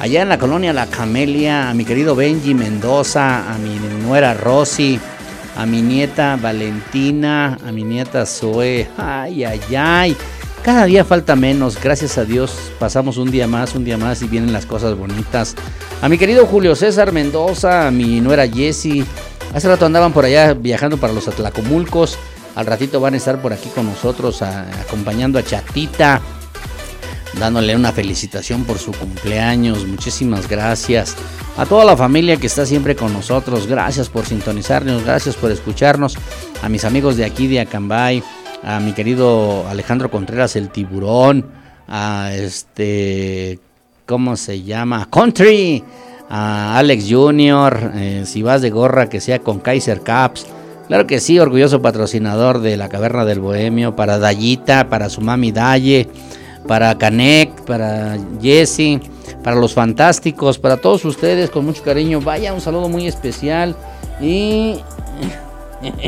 allá en la colonia La Camelia, a mi querido Benji Mendoza, a mi nuera Rosy, a mi nieta Valentina, a mi nieta Zoe. Ay, ay, ay. Cada día falta menos, gracias a Dios pasamos un día más, un día más y vienen las cosas bonitas. A mi querido Julio César Mendoza, a mi nuera Jessie, hace rato andaban por allá viajando para los Atlacomulcos, al ratito van a estar por aquí con nosotros acompañando a Chatita, dándole una felicitación por su cumpleaños, muchísimas gracias. A toda la familia que está siempre con nosotros, gracias por sintonizarnos, gracias por escucharnos, a mis amigos de aquí de Acambay a mi querido Alejandro Contreras el tiburón, a este, ¿cómo se llama? Country, a Alex Junior, eh, si vas de gorra que sea con Kaiser Caps. Claro que sí, orgulloso patrocinador de la Caverna del Bohemio, para Dayita, para su mami Daye, para Canek, para Jesse, para los fantásticos, para todos ustedes, con mucho cariño. Vaya, un saludo muy especial. Y *laughs*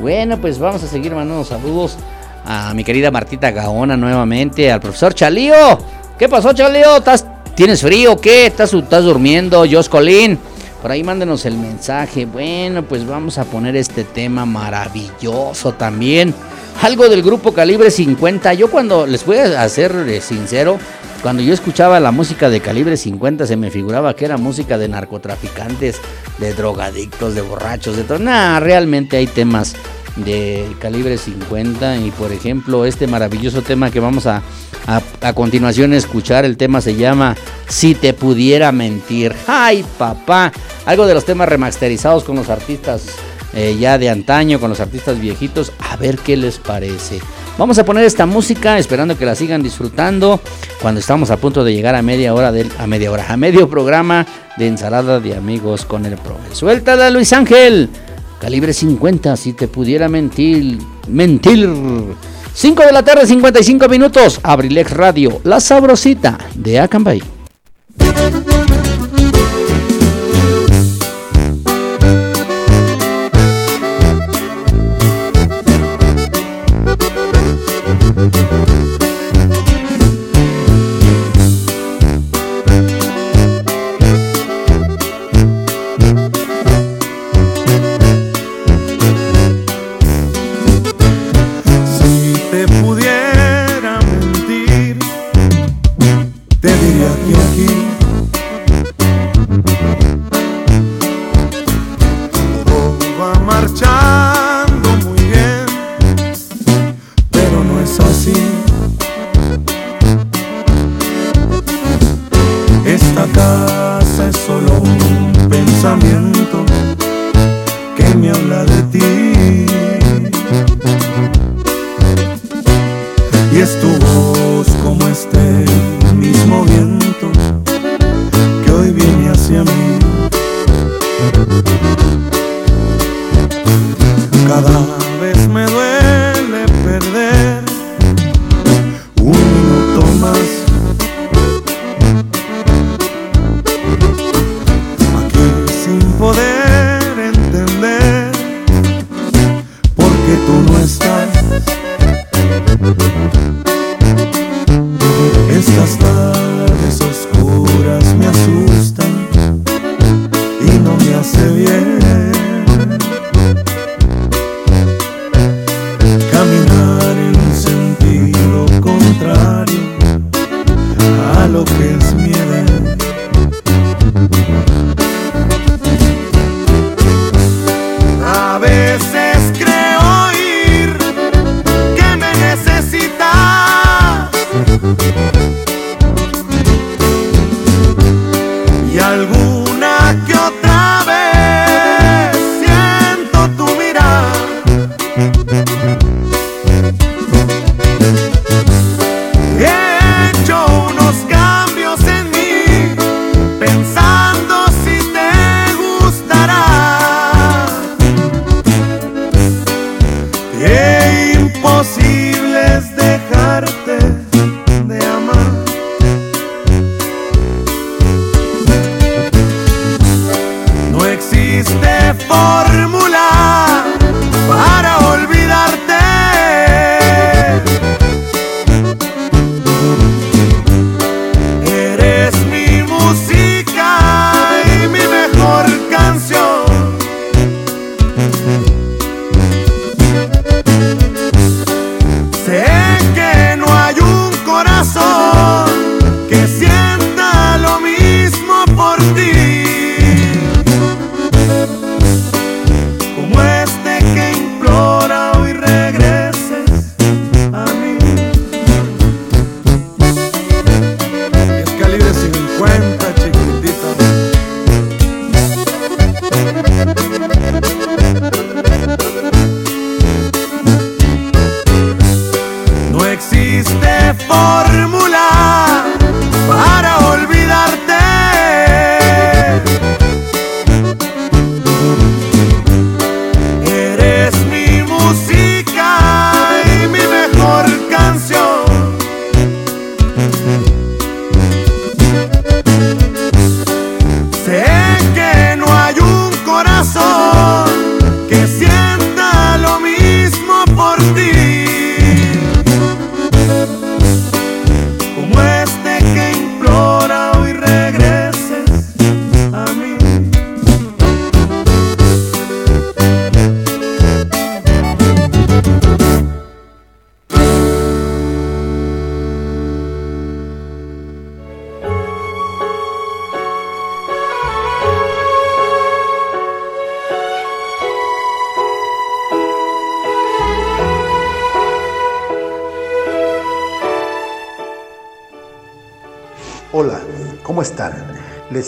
Bueno, pues vamos a seguir mandando saludos a mi querida Martita Gaona nuevamente, al profesor Chalío. ¿Qué pasó, Chalío? ¿Estás, ¿Tienes frío qué? ¿Estás, ¿Estás durmiendo, Jos Colín? Por ahí mándenos el mensaje. Bueno, pues vamos a poner este tema maravilloso también. Algo del grupo Calibre 50. Yo cuando les voy a ser eh, sincero, cuando yo escuchaba la música de calibre 50 se me figuraba que era música de narcotraficantes, de drogadictos, de borrachos, de todo. Nah, realmente hay temas de calibre 50 y por ejemplo este maravilloso tema que vamos a, a, continuación escuchar, el tema se llama Si te pudiera mentir. Ay papá, algo de los temas remasterizados con los artistas eh, ya de antaño, con los artistas viejitos, a ver qué les parece. Vamos a poner esta música esperando que la sigan disfrutando cuando estamos a punto de llegar a media hora del, a media hora, a medio programa de ensalada de amigos con el profe. Suéltala Luis Ángel. Calibre 50 si te pudiera mentir, mentir. 5 de la tarde 55 minutos. Abrilex Radio, la sabrosita de Acambay.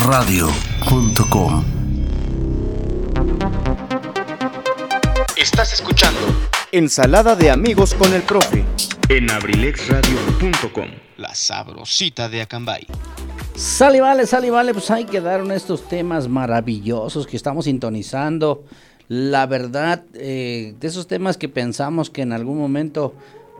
abrilexradio.com Estás escuchando Ensalada de amigos con el profe. en abrilexradio.com. La sabrosita de Acambay. Sale, vale, sale, vale, pues ahí quedaron estos temas maravillosos que estamos sintonizando. La verdad, eh, de esos temas que pensamos que en algún momento,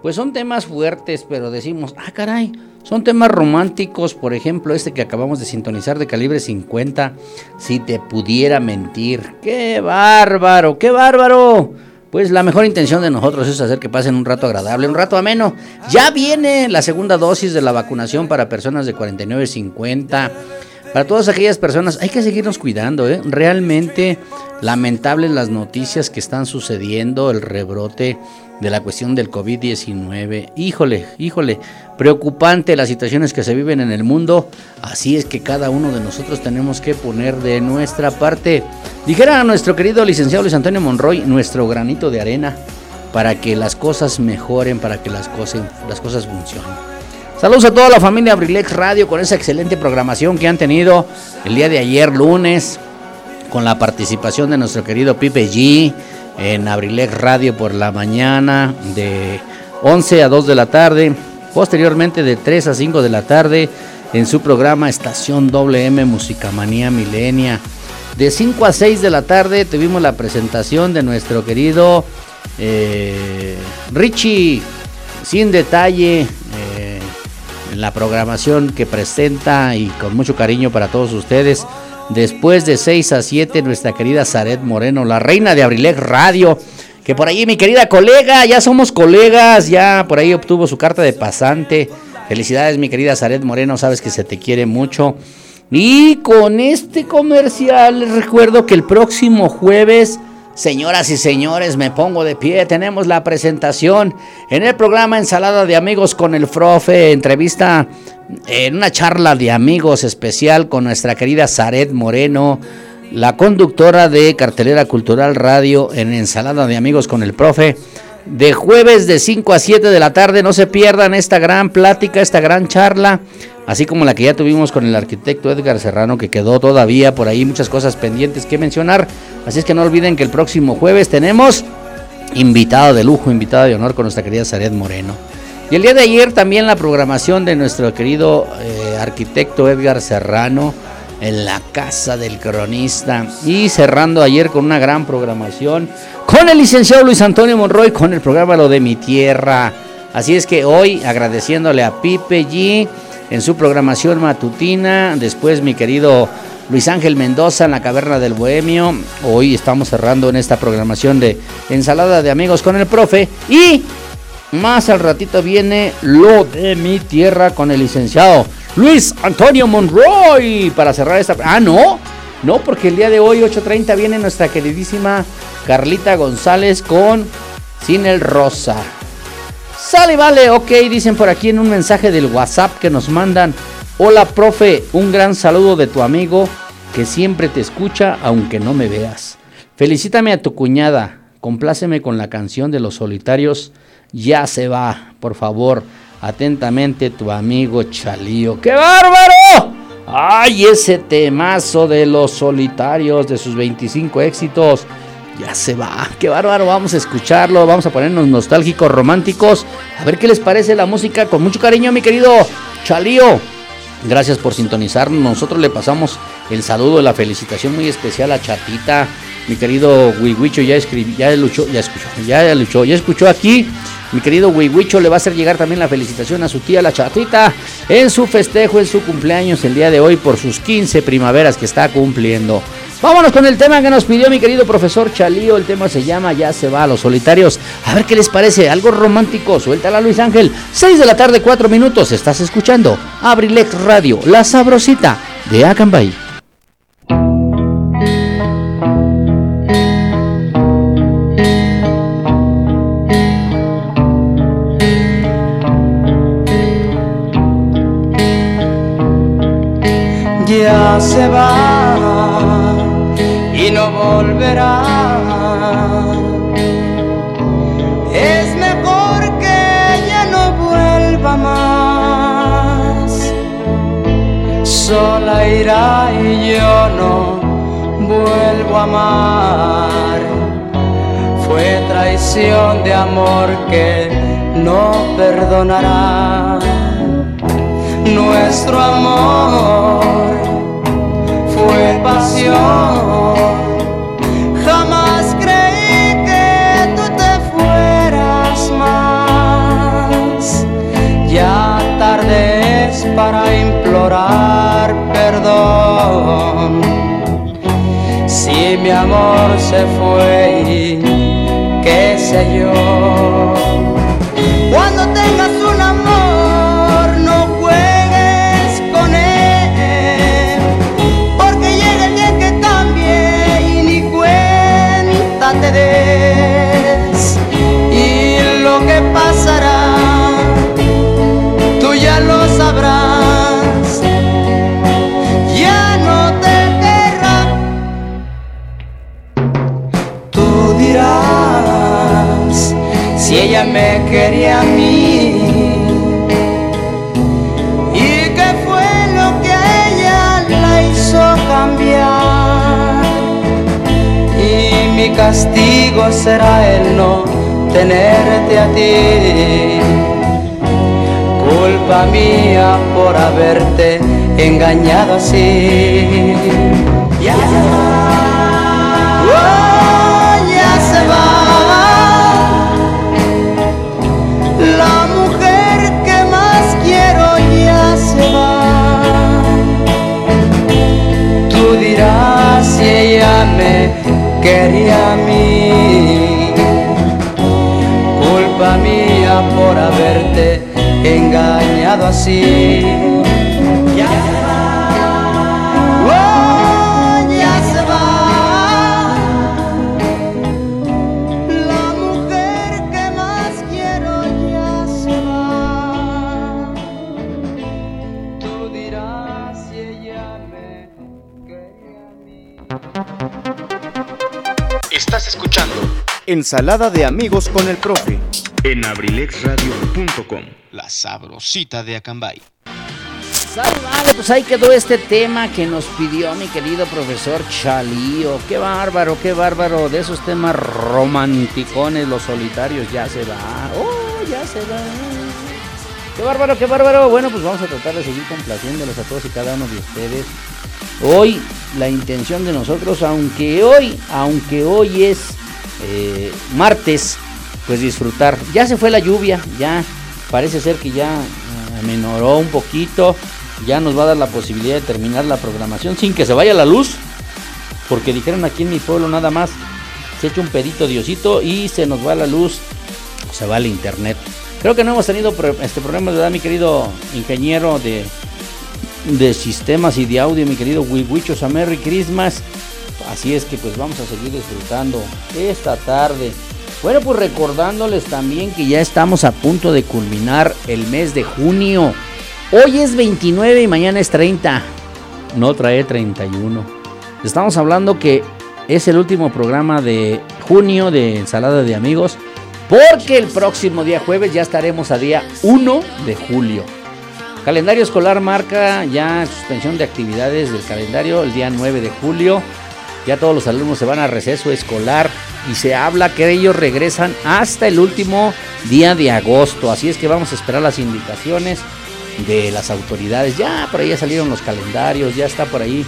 pues son temas fuertes, pero decimos, ah, caray, son temas románticos, por ejemplo, este que acabamos de sintonizar de calibre 50, si te pudiera mentir. ¡Qué bárbaro, qué bárbaro! Pues la mejor intención de nosotros es hacer que pasen un rato agradable, un rato ameno. Ya viene la segunda dosis de la vacunación para personas de 49 50. Para todas aquellas personas hay que seguirnos cuidando, ¿eh? Realmente lamentables las noticias que están sucediendo, el rebrote de la cuestión del COVID-19. Híjole, híjole, preocupante las situaciones que se viven en el mundo. Así es que cada uno de nosotros tenemos que poner de nuestra parte. Dijera nuestro querido licenciado Luis Antonio Monroy, nuestro granito de arena para que las cosas mejoren, para que las cosas, las cosas funcionen. Saludos a toda la familia Abrilex Radio con esa excelente programación que han tenido el día de ayer lunes con la participación de nuestro querido Pipe G en Abrilex Radio por la mañana de 11 a 2 de la tarde, posteriormente de 3 a 5 de la tarde en su programa Estación WM Musicamanía Milenia. De 5 a 6 de la tarde tuvimos la presentación de nuestro querido eh, Richie sin detalle eh, en la programación que presenta y con mucho cariño para todos ustedes. Después de 6 a 7, nuestra querida Zaret Moreno, la reina de Abrilex Radio. Que por ahí mi querida colega, ya somos colegas, ya por ahí obtuvo su carta de pasante. Felicidades mi querida Zaret Moreno, sabes que se te quiere mucho. Y con este comercial les recuerdo que el próximo jueves, señoras y señores, me pongo de pie, tenemos la presentación en el programa Ensalada de Amigos con el Profe, entrevista en una charla de amigos especial con nuestra querida Zaret Moreno, la conductora de Cartelera Cultural Radio en Ensalada de Amigos con el Profe. De jueves de 5 a 7 de la tarde, no se pierdan esta gran plática, esta gran charla, así como la que ya tuvimos con el arquitecto Edgar Serrano, que quedó todavía por ahí muchas cosas pendientes que mencionar. Así es que no olviden que el próximo jueves tenemos invitado de lujo, invitado de honor con nuestra querida Zaret Moreno. Y el día de ayer también la programación de nuestro querido eh, arquitecto Edgar Serrano en la casa del cronista. Y cerrando ayer con una gran programación con el licenciado Luis Antonio Monroy con el programa Lo de mi Tierra. Así es que hoy agradeciéndole a Pipe G en su programación matutina. Después mi querido Luis Ángel Mendoza en la Caverna del Bohemio. Hoy estamos cerrando en esta programación de Ensalada de Amigos con el Profe. Y más al ratito viene Lo de mi Tierra con el licenciado Luis Antonio Monroy para cerrar esta... Ah, no. No, porque el día de hoy, 8.30, viene nuestra queridísima Carlita González con Sin el Rosa. Sale, vale, ok, dicen por aquí en un mensaje del WhatsApp que nos mandan. Hola, profe, un gran saludo de tu amigo que siempre te escucha aunque no me veas. Felicítame a tu cuñada, compláceme con la canción de los solitarios. Ya se va, por favor. Atentamente tu amigo Chalío. ¡Qué bárbaro! ¡Ay, ese temazo de los solitarios de sus 25 éxitos! Ya se va, qué bárbaro, vamos a escucharlo, vamos a ponernos nostálgicos, románticos, a ver qué les parece la música, con mucho cariño mi querido Chalío. Gracias por sintonizarnos, nosotros le pasamos el saludo, la felicitación muy especial a Chatita, mi querido Wiwicho ya escribió, ya luchó, ya escuchó, ya luchó, ya escuchó aquí mi querido Wiwicho le va a hacer llegar también la felicitación a su tía la chatita en su festejo, en su cumpleaños el día de hoy por sus 15 primaveras que está cumpliendo. Vámonos con el tema que nos pidió mi querido profesor Chalío. El tema se llama Ya se va a los solitarios. A ver qué les parece. Algo romántico. Suéltala Luis Ángel. 6 de la tarde, 4 minutos. Estás escuchando Abrilex Radio, la sabrosita de Acambay. se va no volverá. Es mejor que ella no vuelva más. Sola irá y yo no vuelvo a amar. Fue traición de amor que no perdonará. Nuestro amor fue pasión. Jamás creí que tú te fueras más. Ya tarde para implorar perdón. Si mi amor se fue qué sé yo. Cuando tengas me quería a mí. ¿Y qué fue lo que ella la hizo cambiar? Y mi castigo será el no tenerte a ti. Culpa mía por haberte engañado así. Quería a mí. Culpa mía por haberte engañado así. Ensalada de amigos con el profe. En abrilexradio.com, la sabrosita de Acambay. Sale, vale, pues ahí quedó este tema que nos pidió mi querido profesor Chalío. Qué bárbaro, qué bárbaro. De esos temas romanticones, los solitarios, ya se va. Oh, ya se va. Qué bárbaro, qué bárbaro. Bueno, pues vamos a tratar de seguir complaciéndolos a todos y cada uno de ustedes. Hoy, la intención de nosotros, aunque hoy, aunque hoy es eh, martes, pues disfrutar. Ya se fue la lluvia, ya parece ser que ya eh, amenoró un poquito. Ya nos va a dar la posibilidad de terminar la programación sin que se vaya la luz. Porque dijeron aquí en mi pueblo nada más, se echa un pedito Diosito y se nos va la luz, se va el internet. Creo que no hemos tenido este problema, ¿verdad, mi querido ingeniero de, de sistemas y de audio, mi querido Wiwichos, Merry Christmas. Así es que pues vamos a seguir disfrutando esta tarde. Bueno, pues recordándoles también que ya estamos a punto de culminar el mes de junio. Hoy es 29 y mañana es 30. No trae 31. Estamos hablando que es el último programa de junio de Ensalada de Amigos. Porque el próximo día jueves ya estaremos a día 1 de julio. Calendario escolar marca ya suspensión de actividades del calendario el día 9 de julio. Ya todos los alumnos se van a receso escolar y se habla que ellos regresan hasta el último día de agosto. Así es que vamos a esperar las indicaciones de las autoridades. Ya por ahí ya salieron los calendarios, ya está por ahí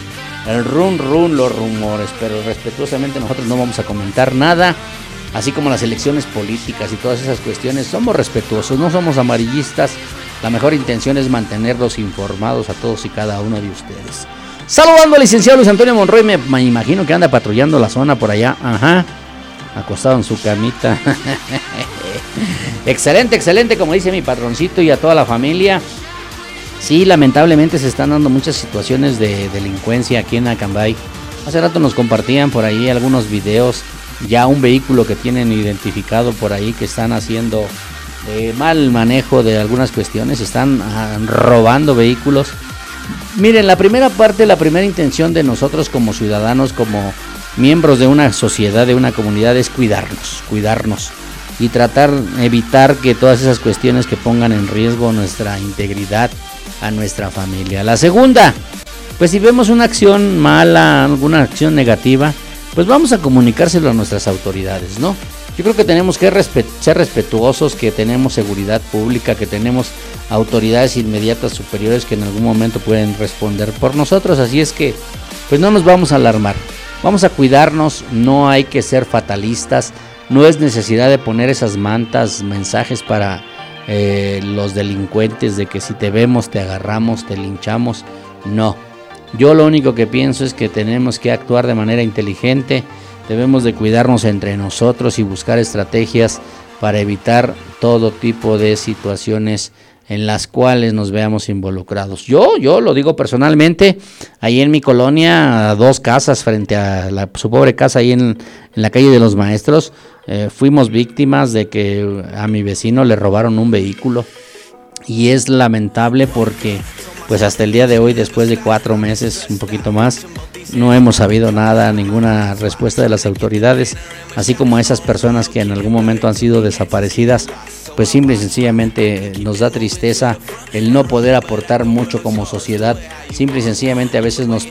el run run los rumores, pero respetuosamente nosotros no vamos a comentar nada así como las elecciones políticas y todas esas cuestiones, somos respetuosos, no somos amarillistas. La mejor intención es mantenerlos informados a todos y cada uno de ustedes. Saludando al licenciado Luis Antonio Monroy, me, imagino que anda patrullando la zona por allá. Ajá, acostado en su camita. *laughs* excelente, excelente, como dice mi patroncito y a toda la familia. Sí, lamentablemente se están dando muchas situaciones de delincuencia aquí en Acambay. Hace rato nos compartían por ahí algunos videos ya un vehículo que tienen identificado por ahí que están haciendo eh, mal manejo de algunas cuestiones, están ah, robando vehículos. Miren, la primera parte, la primera intención de nosotros como ciudadanos, como miembros de una sociedad, de una comunidad, es cuidarnos, cuidarnos y tratar evitar que todas esas cuestiones que pongan en riesgo nuestra integridad a nuestra familia. La segunda, pues si vemos una acción mala, alguna acción negativa, pues vamos a comunicárselo a nuestras autoridades, ¿no? Yo creo que tenemos que ser respetuosos, que tenemos seguridad pública, que tenemos autoridades inmediatas superiores que en algún momento pueden responder por nosotros, así es que pues no nos vamos a alarmar. Vamos a cuidarnos, no hay que ser fatalistas, no es necesidad de poner esas mantas, mensajes para eh, los delincuentes de que si te vemos te agarramos, te linchamos, no. Yo lo único que pienso es que tenemos que actuar de manera inteligente, debemos de cuidarnos entre nosotros y buscar estrategias para evitar todo tipo de situaciones en las cuales nos veamos involucrados. Yo, yo lo digo personalmente, ahí en mi colonia, dos casas frente a la, su pobre casa ahí en, la calle de los maestros, eh, fuimos víctimas de que a mi vecino le robaron un vehículo y es lamentable porque pues hasta el día de hoy, después de cuatro meses, un poquito más, no hemos sabido nada, ninguna respuesta de las autoridades, así como esas personas que en algún momento han sido desaparecidas, pues simple y sencillamente nos da tristeza el no poder aportar mucho como sociedad, simple y sencillamente a veces nos,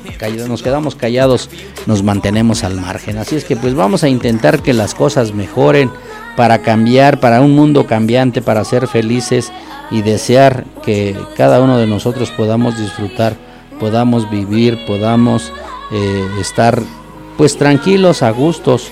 nos quedamos callados, nos mantenemos al margen, así es que pues vamos a intentar que las cosas mejoren para cambiar, para un mundo cambiante, para ser felices y desear que cada uno de nosotros podamos disfrutar, podamos vivir, podamos eh, estar pues tranquilos, a gustos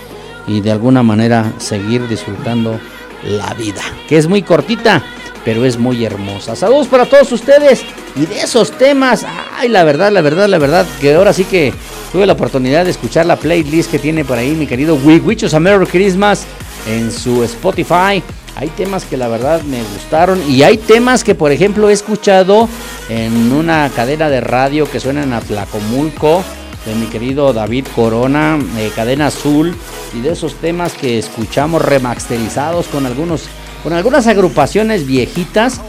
y de alguna manera seguir disfrutando la vida, que es muy cortita, pero es muy hermosa. Saludos para todos ustedes y de esos temas, ay, la verdad, la verdad, la verdad, que ahora sí que tuve la oportunidad de escuchar la playlist que tiene por ahí mi querido Wichos a Merry Christmas en su Spotify. Hay temas que la verdad me gustaron y hay temas que por ejemplo he escuchado en una cadena de radio que suena en Atlacomulco de mi querido David Corona, eh, Cadena Azul y de esos temas que escuchamos remasterizados con algunos con algunas agrupaciones viejitas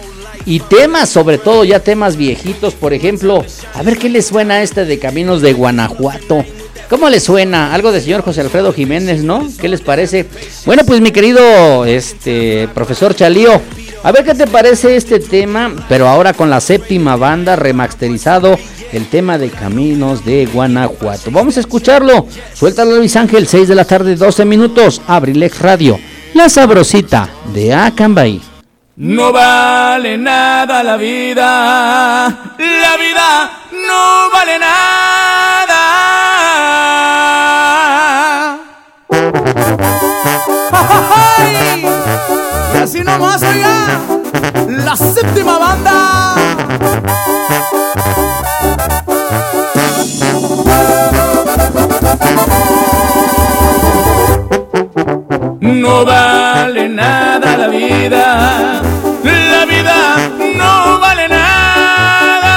y temas, sobre todo ya temas viejitos, por ejemplo, a ver qué le suena este de Caminos de Guanajuato. ¿Cómo le suena? Algo de señor José Alfredo Jiménez, ¿no? ¿Qué les parece? Bueno, pues mi querido este profesor Chalío, a ver qué te parece este tema, pero ahora con la séptima banda remasterizado el tema de Caminos de Guanajuato. Vamos a escucharlo. Suéltalo Luis Ángel, 6 de la tarde, 12 minutos. Abrilex Radio, la sabrosita de Acambay. No vale nada la vida, la vida no vale nada. Y así nomás, oiga, la séptima banda. No vale nada la vida, la vida no vale nada.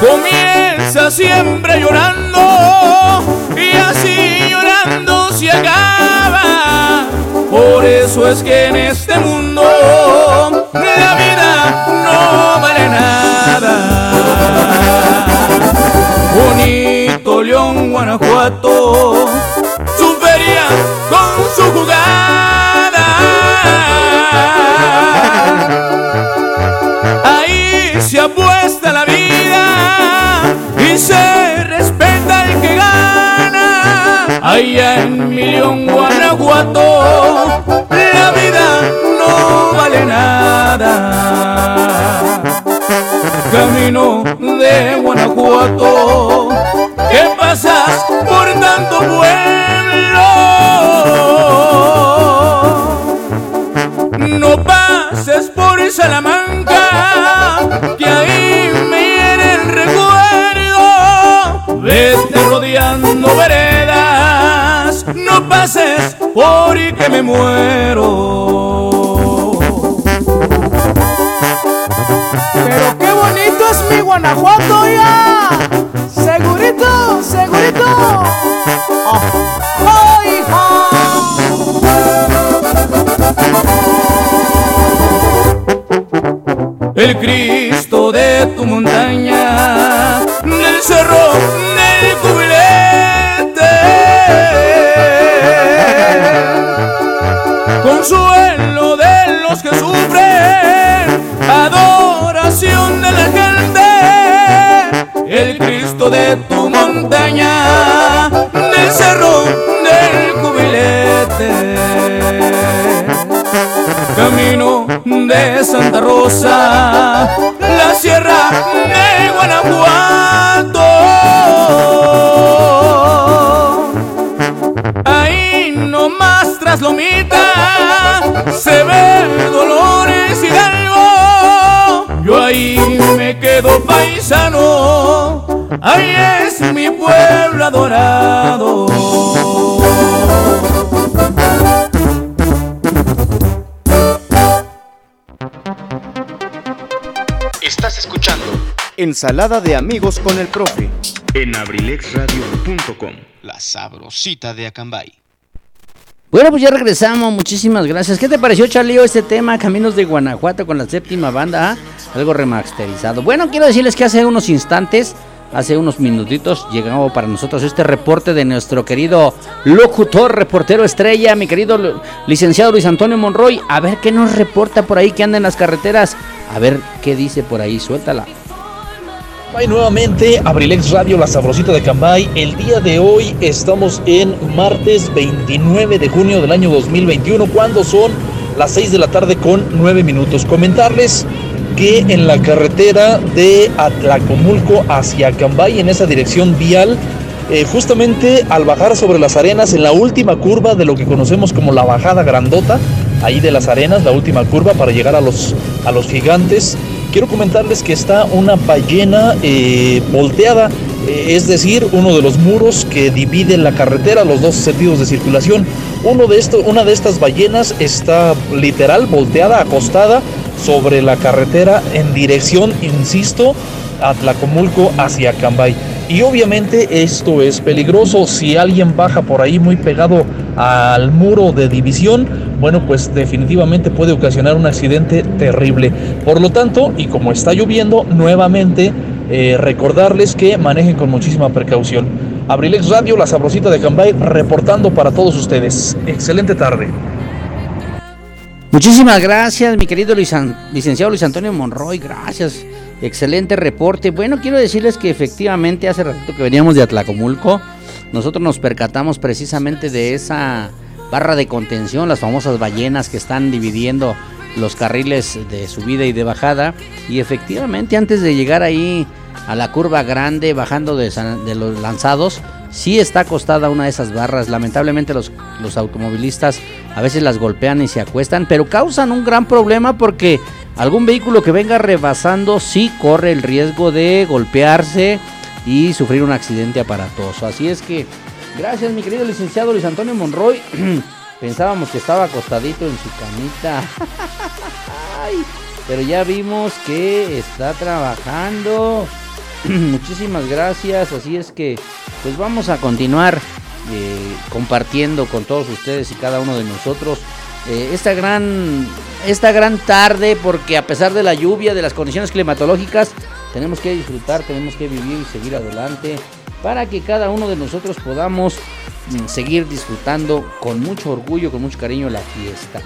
Comienza siempre llorando y así llorando se acaba. Por eso es que en este mundo la vida no vale nada. Bonito León, Guanajuato, su feria con su jugada. Allá en mi León, Guanajuato, la vida no vale nada. Camino de Guanajuato, ¿qué pasas por tanto pueblo? No pases por y que me muero. Pero qué bonito es mi Guanajuato ya. De Santa Rosa, la sierra de Guanajuato. Ahí nomás tras Lomita se ve Dolores Hidalgo. Yo ahí me quedo paisano, ahí es mi pueblo Ensalada de amigos con el profe. En abrilexradio.com, la sabrosita de Acambay. Bueno, pues ya regresamos. Muchísimas gracias. ¿Qué te pareció, Charlio, este tema Caminos de Guanajuato con la séptima banda? ah? Algo remasterizado. Bueno, quiero decirles que hace unos instantes, hace unos minutitos, llegó para nosotros este reporte de nuestro querido locutor, reportero estrella, mi querido licenciado Luis Antonio Monroy. A ver qué nos reporta por ahí que anda en las carreteras. A ver qué dice por ahí. Suéltala. Cambay nuevamente, Abrilex Radio, la sabrosita de Cambay. El día de hoy estamos en martes 29 de junio del año 2021, cuando son las 6 de la tarde con 9 minutos. Comentarles que en la carretera de Atlacomulco hacia Cambay, en esa dirección vial, eh, justamente al bajar sobre las arenas, en la última curva de lo que conocemos como la bajada grandota, ahí de las arenas, la última curva para llegar a los, a los gigantes, quiero comentarles que está una ballena eh, volteada, eh, es decir, uno de los muros que dividen la carretera, los dos sentidos de circulación. Uno de estos, una de estas ballenas está literal volteada, acostada sobre la carretera en dirección, insisto, a Tlacomulco hacia Cambay. Y obviamente esto es peligroso. Si alguien baja por ahí muy pegado al muro de división, bueno, pues definitivamente puede ocasionar un accidente terrible. Por lo tanto, y como está lloviendo, nuevamente eh, recordarles que manejen con muchísima precaución. Abrilex Radio, la sabrosita de Cambay, reportando para todos ustedes. Excelente tarde. Muchísimas gracias, mi querido licenciado Luis Antonio Monroy, gracias. Excelente reporte. Bueno, quiero decirles que efectivamente hace ratito que veníamos de Atlacomulco, nosotros nos percatamos precisamente de esa barra de contención, las famosas ballenas que están dividiendo los carriles de subida y de bajada. Y efectivamente antes de llegar ahí a la curva grande, bajando de, los lanzados, sí está acostada una de esas barras. Lamentablemente los, los automovilistas a veces las golpean y se acuestan, pero causan un gran problema porque algún vehículo que venga rebasando sí corre el riesgo de golpearse y sufrir un accidente aparatoso. Así es que, gracias mi querido licenciado Luis Antonio Monroy. *clears throat* Pensábamos que estaba acostadito en su camita. *laughs* Pero ya vimos que está trabajando. *clears throat* Muchísimas gracias. Así es que, pues vamos a continuar eh, compartiendo con todos ustedes y cada uno de nosotros eh, esta gran esta gran tarde porque a pesar de la lluvia de las condiciones climatológicas tenemos que disfrutar tenemos que vivir y seguir adelante para que cada uno de nosotros podamos mm, seguir disfrutando con mucho orgullo con mucho cariño la fiesta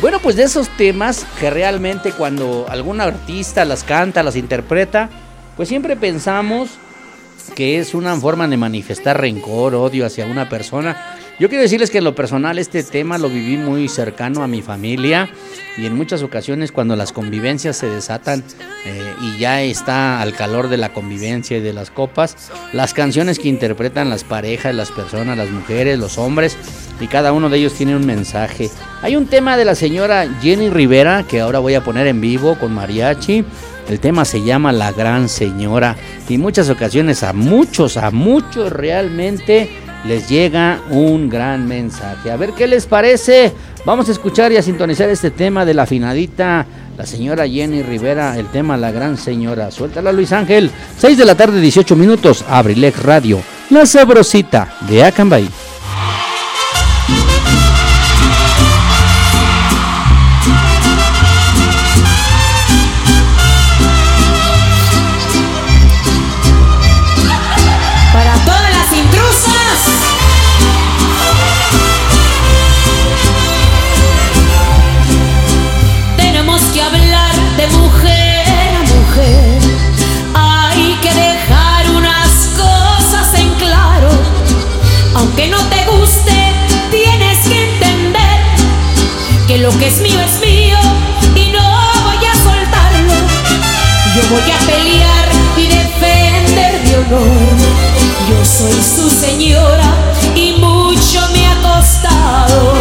bueno pues de esos temas que realmente cuando algún artista las canta las interpreta pues siempre pensamos que es una forma de manifestar rencor, odio hacia una persona. Yo quiero decirles que en lo personal este tema lo viví muy cercano a mi familia y en muchas ocasiones cuando las convivencias se desatan eh, y ya está al calor de la convivencia y de las copas, las canciones que interpretan las parejas, las personas, las mujeres, los hombres y cada uno de ellos tiene un mensaje. Hay un tema de la señora Jenny Rivera que ahora voy a poner en vivo con mariachi el tema se llama La Gran Señora y muchas ocasiones a muchos, a muchos realmente les llega un gran mensaje. A ver qué les parece. Vamos a escuchar y a sintonizar este tema de la afinadita, la señora Jenny Rivera, el tema La Gran Señora. Suéltala Luis Ángel. 6 de la tarde, 18 minutos, Abrilex Radio. La sabrosita de Acambay. Señora y mucho me ha costado.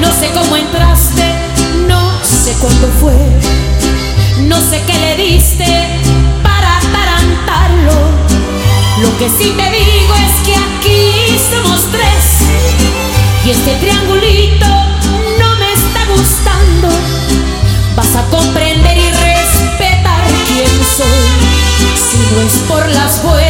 No sé cómo entraste, no sé cuándo fue, no sé qué le diste para atarantarlo. Lo que sí te digo es que aquí somos tres y este triangulito no me está gustando. Vas a comprender y respetar quién soy. Si no es por las buenas,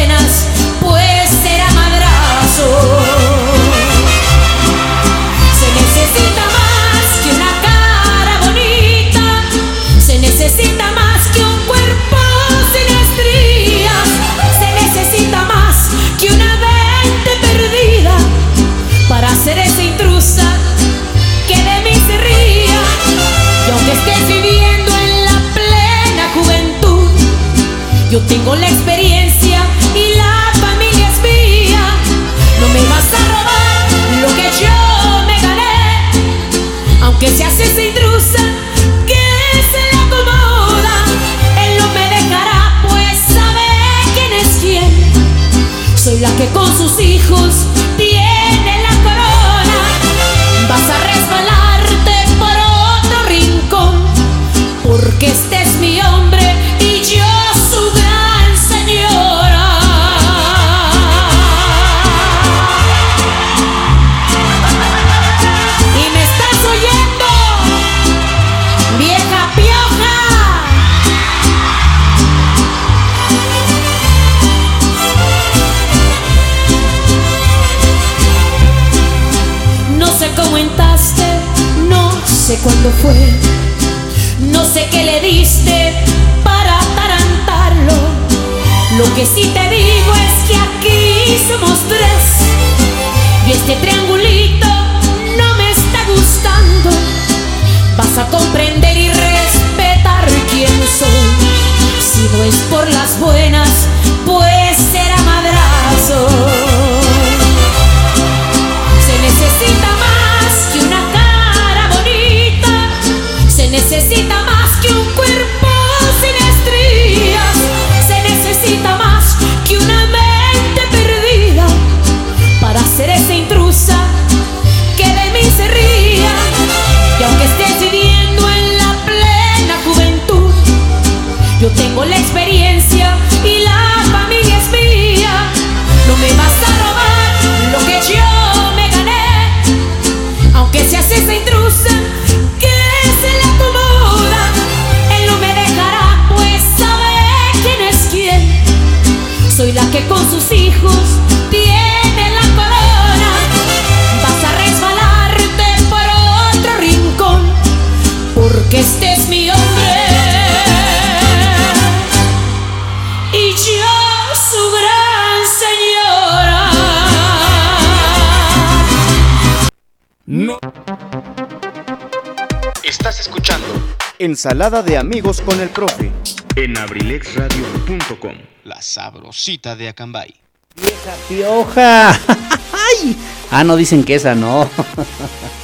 Ensalada de amigos con el profe. en abrilexradio.com. La sabrosita de Acambay. Vieja pioja. *laughs* Ay. Ah, no dicen que esa no.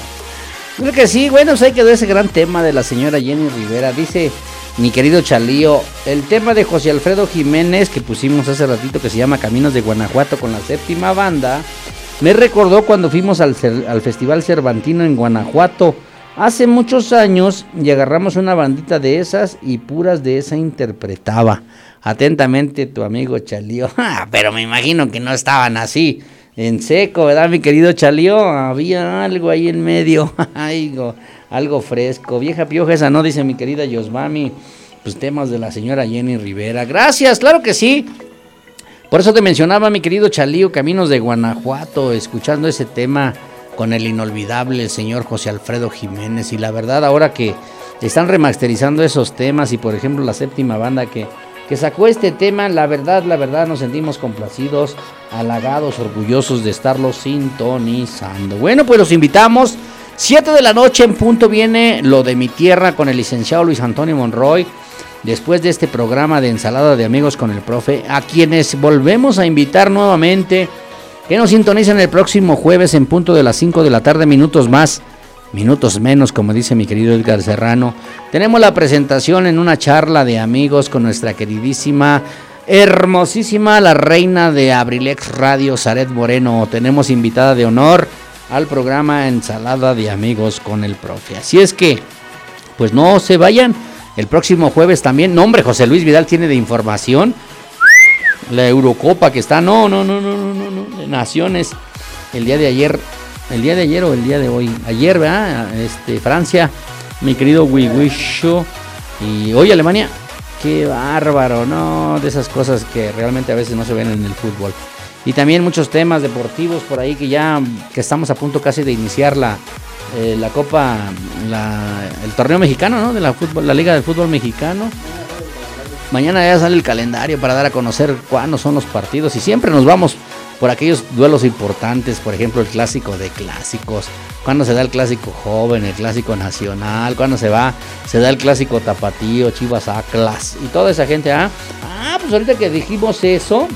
*laughs* Creo que sí, bueno, pues ahí quedó ese gran tema de la señora Jenny Rivera. Dice mi querido Chalío, el tema de José Alfredo Jiménez que pusimos hace ratito que se llama Caminos de Guanajuato con la séptima banda, me recordó cuando fuimos al, al Festival Cervantino en Guanajuato. Hace muchos años y agarramos una bandita de esas y puras de esa interpretaba. Atentamente tu amigo Chalío. *laughs* Ah, pero me imagino que no estaban así en seco, ¿verdad, mi querido Chalío? Había algo ahí en medio, *laughs* algo, algo fresco. Vieja pioja esa, ¿no? Dice mi querida Yosmami. Pues temas de la señora Jenny Rivera. Gracias, claro que sí. Por eso te mencionaba, mi querido Chalío, Caminos de Guanajuato, escuchando ese tema con el inolvidable señor José Alfredo Jiménez. Y la verdad, ahora que están remasterizando esos temas y por ejemplo la séptima banda que, que sacó este tema, la verdad, la verdad nos sentimos complacidos, halagados, orgullosos de estarlo sintonizando. Bueno, pues los invitamos. 7 de la noche en punto viene lo de mi tierra con el licenciado Luis Antonio Monroy. Después de este programa de ensalada de amigos con el profe, a quienes volvemos a invitar nuevamente que nos sintonicen el próximo jueves en punto de las 5 de la tarde, minutos más, minutos menos, como dice mi querido Edgar Serrano. Tenemos la presentación en una charla de amigos con nuestra queridísima, hermosísima, la reina de Abrilex Radio, Zaret Moreno. Tenemos invitada de honor al programa Ensalada de Amigos con el Profe. Así es que, pues no se vayan. El próximo jueves también, nombre José Luis Vidal tiene de información. La Eurocopa que está, no, no, no, no, no, no, no, Naciones. El día de ayer, el día de ayer o el día de hoy. Ayer, ¿verdad? Este, Francia, mi querido Wiwisho. Y hoy Alemania, qué bárbaro, no, de esas cosas que realmente a veces no se ven en el fútbol. Y también muchos temas deportivos por ahí que ya que estamos a punto casi de iniciar la, eh, la Copa, la- el torneo mexicano, ¿no? De la, fútbol, la Liga del Fútbol Mexicano. Mañana ya sale el calendario para dar a conocer cuándo son los partidos y siempre nos vamos por aquellos duelos importantes, por ejemplo el clásico de clásicos, cuándo se da el clásico joven, el clásico nacional, cuándo se va, se da el clásico tapatío, Chivas Atlas y toda esa gente, ah, ah, pues ahorita que dijimos eso,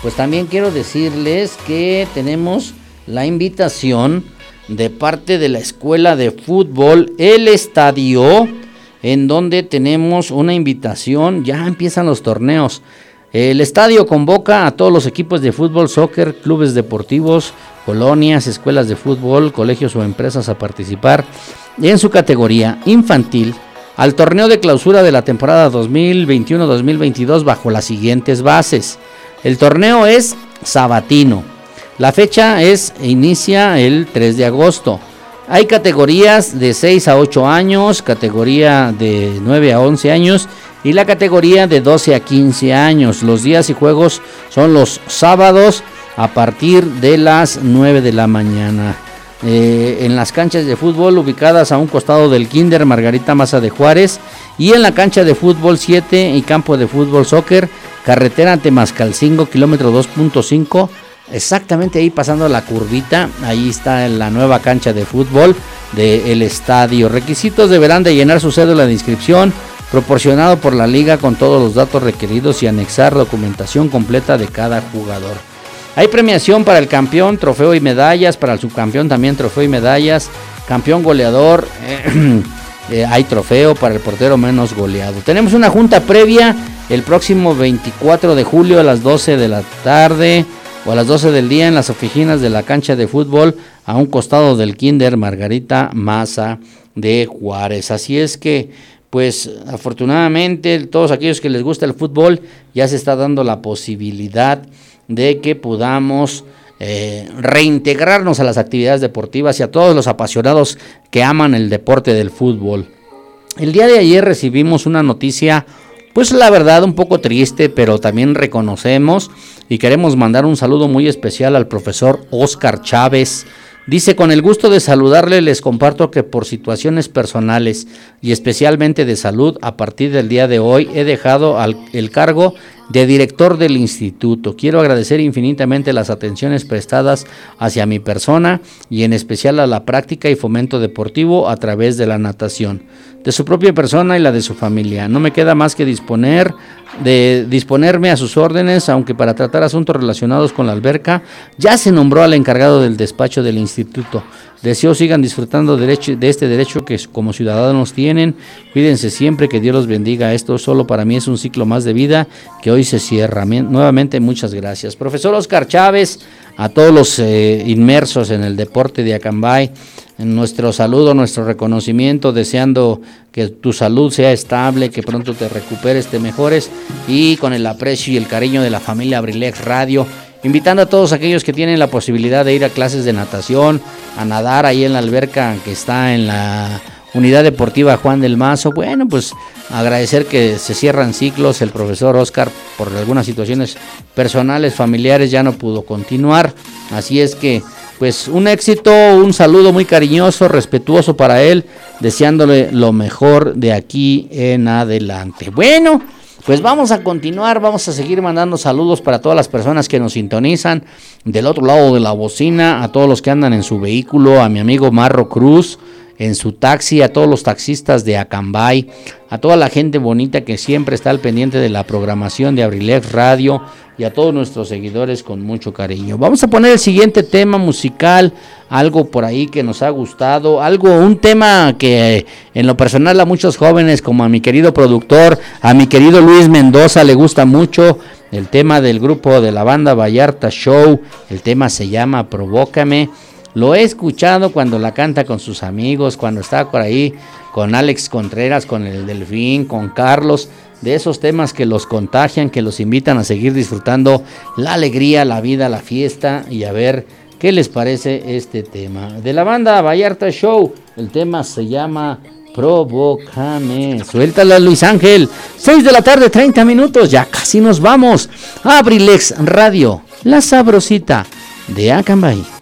pues también quiero decirles que tenemos la invitación de parte de la escuela de fútbol El Estadio, en donde tenemos una invitación, ya empiezan los torneos. El estadio convoca a todos los equipos de fútbol, soccer, clubes deportivos, colonias, escuelas de fútbol, colegios o empresas a participar en su categoría infantil al torneo de clausura de la temporada 2021-2022 bajo las siguientes bases. El torneo es sabatino. La fecha es inicia el 3 de agosto. Hay categorías de 6 a 8 años, categoría de 9 a 11 años y la categoría de 12 a 15 años. Los días y juegos son los sábados a partir de las 9 de la mañana. Eh, en las canchas de fútbol ubicadas a un costado del Kinder Margarita Maza de Juárez y en la cancha de fútbol 7 y campo de fútbol soccer, carretera Temascalcingo, kilómetro 2.5 exactamente ahí pasando la curvita, ahí está la nueva cancha de fútbol del estadio. Requisitos deberán de llenar su cédula de inscripción proporcionado por la liga con todos los datos requeridos y anexar documentación completa de cada jugador. Hay premiación para el campeón, trofeo y medallas, para el subcampeón también trofeo y medallas, campeón goleador, *clears throat* eh, hay trofeo para el portero menos goleado. Tenemos una junta previa el próximo 24 de julio a las 12 de la tarde o a las 12 del día en las oficinas de la cancha de fútbol a un costado del Kinder Margarita Maza de Juárez. Así es que, pues afortunadamente, todos aquellos que les gusta el fútbol, ya se está dando la posibilidad de que podamos eh, reintegrarnos a las actividades deportivas y a todos los apasionados que aman el deporte del fútbol. El día de ayer recibimos una noticia pues la verdad un poco triste, pero también reconocemos y queremos mandar un saludo muy especial al profesor Oscar Chávez. Dice, con el gusto de saludarle, les comparto que por situaciones personales y especialmente de salud, a partir del día de hoy he dejado al- el cargo de director del instituto. Quiero agradecer infinitamente las atenciones prestadas hacia mi persona y en especial a la práctica y fomento deportivo a través de la natación, de su propia persona y la de su familia. No me queda más que disponer de disponerme a sus órdenes, aunque para tratar asuntos relacionados con la alberca ya se nombró al encargado del despacho del instituto. Deseo sigan disfrutando de este derecho que como ciudadanos tienen. Cuídense siempre, que Dios los bendiga. Esto solo para mí es un ciclo más de vida que hoy se cierra. Nuevamente muchas gracias. Profesor Oscar Chávez, a todos los eh, inmersos en el deporte de Acambay, nuestro saludo, nuestro reconocimiento, deseando que tu salud sea estable, que pronto te recuperes, te mejores y con el aprecio y el cariño de la familia Abrilex Radio, invitando a todos aquellos que tienen la posibilidad de ir a clases de natación, a nadar ahí en la alberca que está en la Unidad Deportiva Juan del Mazo. Bueno, pues agradecer que se cierran ciclos. El profesor Oscar, por algunas situaciones personales, familiares, ya no pudo continuar. Así es que, pues un éxito, un saludo muy cariñoso, respetuoso para él, deseándole lo mejor de aquí en adelante. Bueno. Pues vamos a continuar, vamos a seguir mandando saludos para todas las personas que nos sintonizan. Del otro lado de la bocina, a todos los que andan en su vehículo, a mi amigo Marro Cruz, en su taxi, a todos los taxistas de Acambay, a toda la gente bonita que siempre está al pendiente de la programación de Abrilex Radio y a todos nuestros seguidores con mucho cariño. Vamos a poner el siguiente tema musical, algo por ahí que nos ha gustado, algo, un tema que en lo personal a muchos jóvenes, como a mi querido productor, a mi querido Luis Mendoza, le gusta mucho. El tema del grupo de la banda Vallarta Show, el tema se llama Provócame. Lo he escuchado cuando la canta con sus amigos, cuando está por ahí con Alex Contreras, con el Delfín, con Carlos, de esos temas que los contagian, que los invitan a seguir disfrutando la alegría, la vida, la fiesta y a ver qué les parece este tema. De la banda Vallarta Show, el tema se llama Provócame. Suéltala Luis Ángel. 6 de la tarde, 30 minutos, ya casi nos vamos. Abrilex Radio, la sabrosita de Acambay.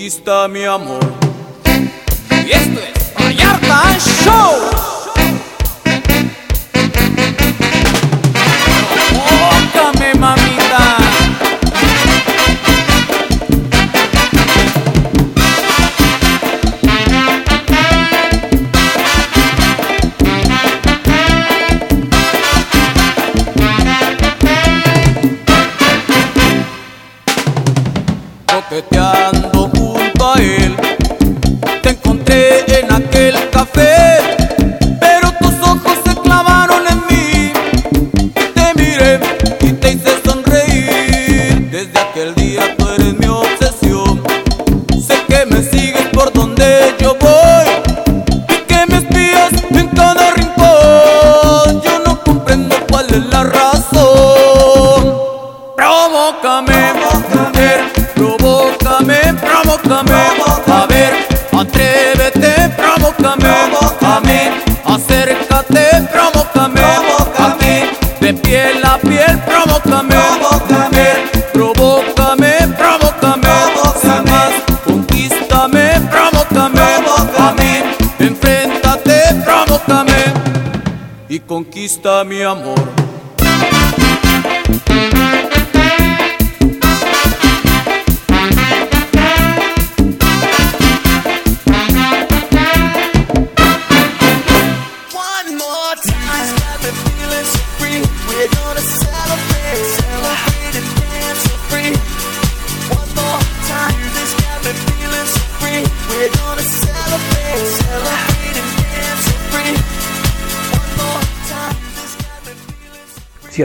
Conquista mi amor. Conquista mi amor.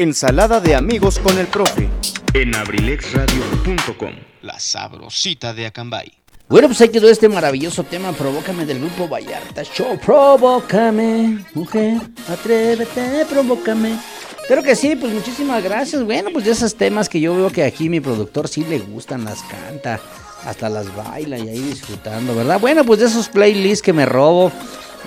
Ensalada de amigos con el profe. En abrilexradio.com. La sabrosita de Acambay. Bueno, pues ahí quedó este maravilloso tema, Provócame del grupo Vallarta Show. Provócame, mujer, atrévete, provócame. Claro que sí, pues muchísimas gracias. Bueno, pues de esos temas que yo veo que aquí mi productor sí le gustan, las canta, hasta las baila y ahí disfrutando, ¿verdad? Bueno, pues de esos playlists que me robo,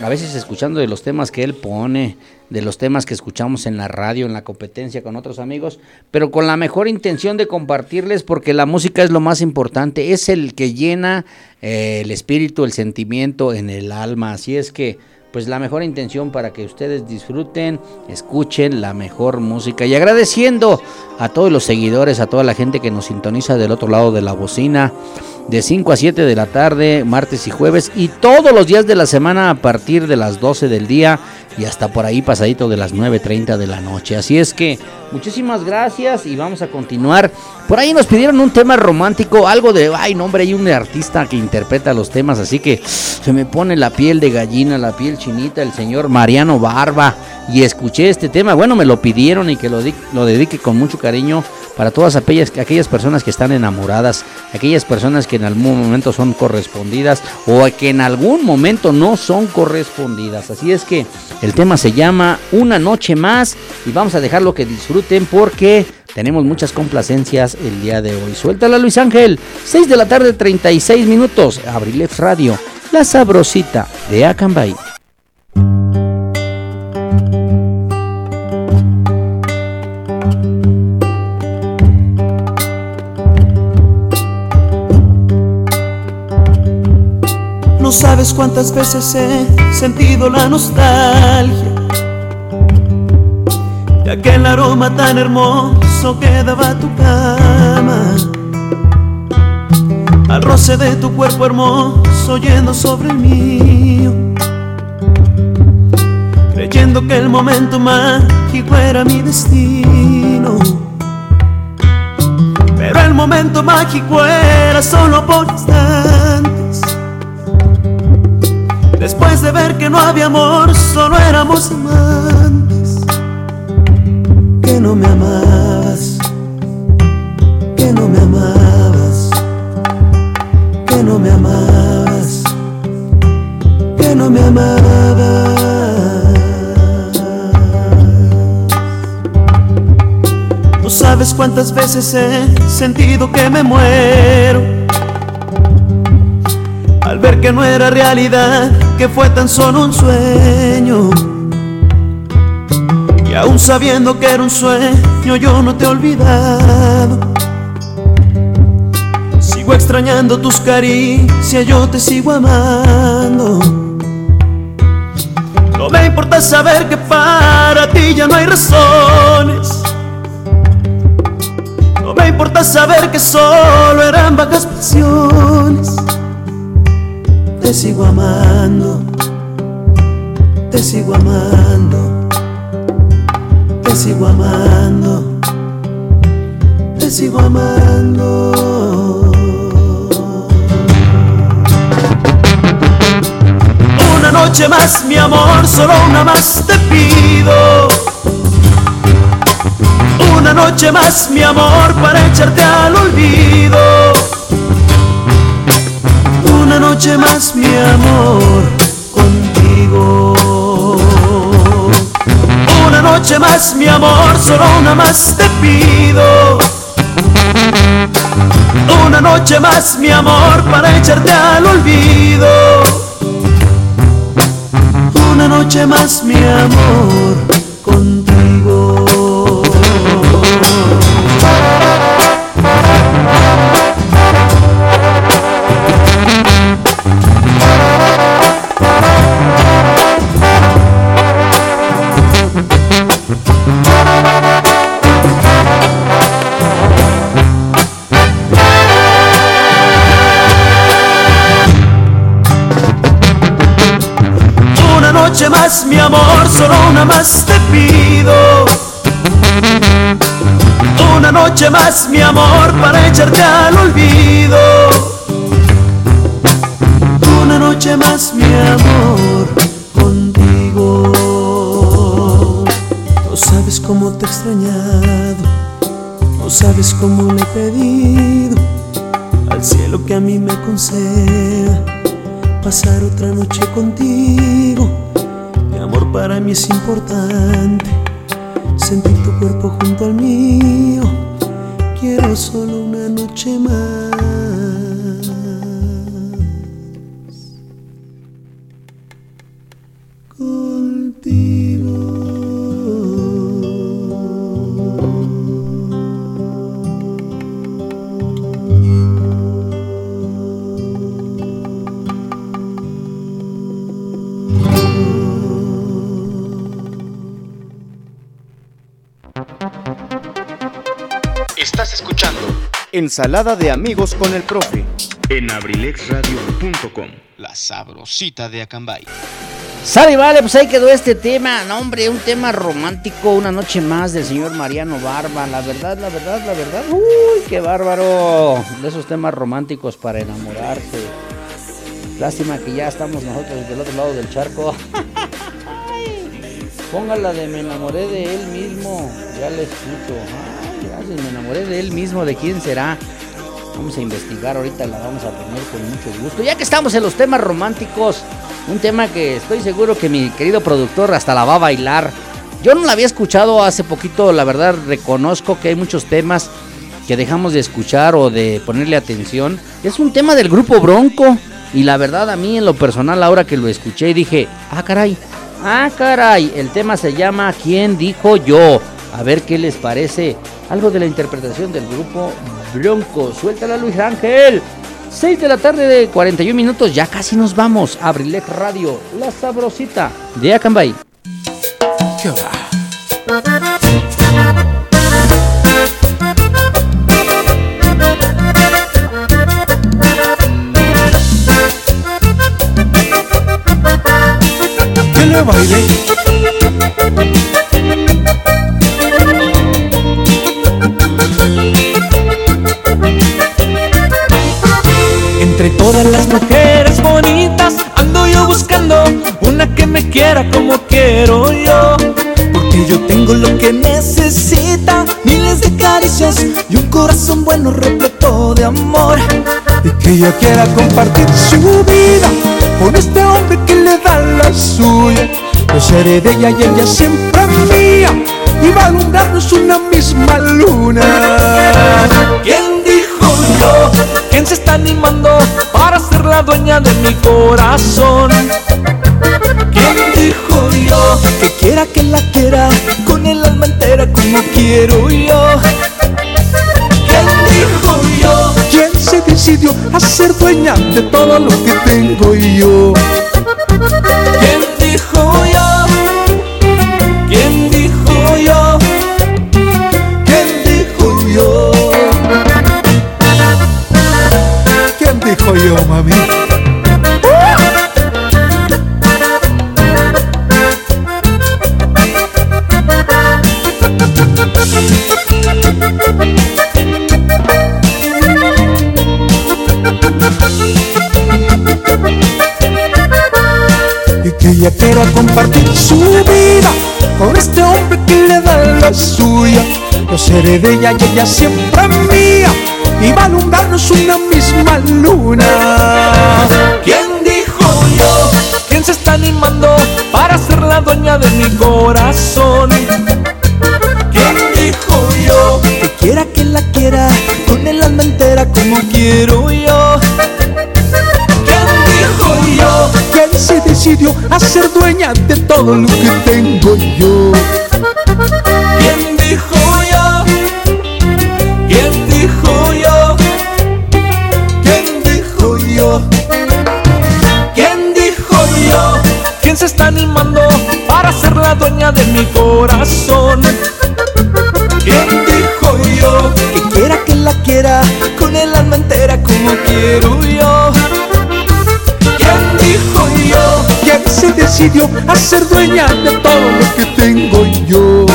a veces escuchando de los temas que él pone, de los temas que escuchamos en la radio, en la competencia con otros amigos, pero con la mejor intención de compartirles porque la música es lo más importante, es el que llena eh, el espíritu, el sentimiento en el alma, así es que pues la mejor intención para que ustedes disfruten, escuchen la mejor música y agradeciendo a todos los seguidores, a toda la gente que nos sintoniza del otro lado de la bocina de 5 a 7 de la tarde, martes y jueves y todos los días de la semana a partir de las 12 del día y hasta por ahí pasadito de las 9.30 de la noche. Así es que muchísimas gracias y vamos a continuar. Por ahí nos pidieron un tema romántico, algo de, ay no hombre, hay un artista que interpreta los temas, así que se me pone la piel de gallina, la piel chinita, el señor Mariano Barba. Y escuché este tema, bueno, me lo pidieron y que lo, di- lo dedique con mucho cariño para todas aquellas personas que están enamoradas, aquellas personas que en algún momento son correspondidas o que en algún momento no son correspondidas. Así es que el tema se llama Una noche más y vamos a dejarlo que disfruten porque tenemos muchas complacencias el día de hoy. Suéltala Luis Ángel, 6 de la tarde 36 minutos, Abrilex Radio, la sabrosita de Acambay. No sabes cuántas veces he sentido la nostalgia aquel aroma tan hermoso que daba tu cama. Al roce de tu cuerpo hermoso yendo sobre el mío. Creyendo que el momento mágico era mi destino. Pero el momento mágico era solo por instantes. Después de ver que no había amor, solo éramos amantes. Que no me amabas, que no me amabas, que no me amabas, que no me amabas. No sabes cuántas veces he sentido que me muero al ver que no era realidad, que fue tan solo un sueño. Y aún sabiendo que era un sueño, yo no te he olvidado. Sigo extrañando tus caricias, yo te sigo amando. No me importa saber que para ti ya no hay razones. No me importa saber que solo eran vagas pasiones. Te sigo amando, te sigo amando, te sigo amando, te sigo amando. Una noche más, mi amor, solo una más te pido. Una noche más, mi amor, para echarte al olvido. Una noche más, mi amor, Una noche más, mi amor, solo una más te pido. Una noche más, mi amor, para echarte al olvido. Una noche más, mi amor, solo una más te pido. Una noche más, mi amor, para echarte al olvido. Una noche más, mi amor, contigo. No sabes cómo te he extrañado, no sabes cómo le he pedido al cielo que a mí me conceda pasar otra noche contigo. Para mí es importante, sentir tu cuerpo junto al mío. Quiero solo una noche más. Ensalada de amigos con el profe. En abrilexradio.com. La sabrosita de Acambay. Sale, vale, pues ahí quedó este tema. No, hombre, un tema romántico. Una noche más del señor Mariano Barba. La verdad, la verdad, la verdad. Uy, qué bárbaro. De esos temas románticos para enamorarse. Lástima que ya estamos nosotros del otro lado del charco. *laughs* Póngala de me enamoré de él mismo. Ya le escucho. Me enamoré de él mismo. ¿De quién será? Vamos a investigar ahorita, la vamos a poner con mucho gusto. Ya que estamos en los temas románticos, un tema que estoy seguro que mi querido productor hasta la va a bailar. Yo no la había escuchado hace poquito, la verdad reconozco que hay muchos temas que dejamos de escuchar o de ponerle atención. Es un tema del grupo Bronco y la verdad a mí en lo personal ahora que lo escuché dije, ah caray, ah caray, el tema se llama ¿Quién dijo yo? A ver qué les parece. Algo de la interpretación del grupo Bronco. Suéltala Luis Ángel. 6 de la tarde de 41 minutos, ya casi nos vamos. Abrilec Radio, la sabrosita de Acambay. Que le. Entre todas las mujeres bonitas ando yo buscando una que me quiera como quiero yo. Porque yo tengo lo que necesita, miles de caricias y un corazón bueno repleto de amor. Y que ella quiera compartir su vida con este hombre que le da la suya. Yo seré ella y ella siempre mía. Y va a alumbrarnos una misma luna. ¿Quién ¿Quién se está animando para ser la dueña de mi corazón? ¿Quién dijo yo? Que quiera que la quiera con el alma entera como quiero yo. ¿Quién dijo yo? ¿Quién se decidió a ser dueña de todo lo que tengo yo? ¿Quién dijo yo? Y que ella quiera compartir su vida con este hombre que le da la suya. Yo seré de ella y ella siempre mía somos una misma luna. ¿Quién dijo yo? ¿Quién se está animando para ser la dueña de mi corazón? ¿Quién dijo yo? Que quiera que la quiera, con el alma entera como quiero yo. ¿Quién dijo yo? ¿Quién se decidió a ser dueña de todo lo que tengo? Se está animando para ser la dueña de mi corazón? ¿Quién dijo yo? Que quiera que la quiera con el alma entera como quiero yo. ¿Quién dijo yo? ¿Quién se decidió a ser dueña de todo lo que tengo yo?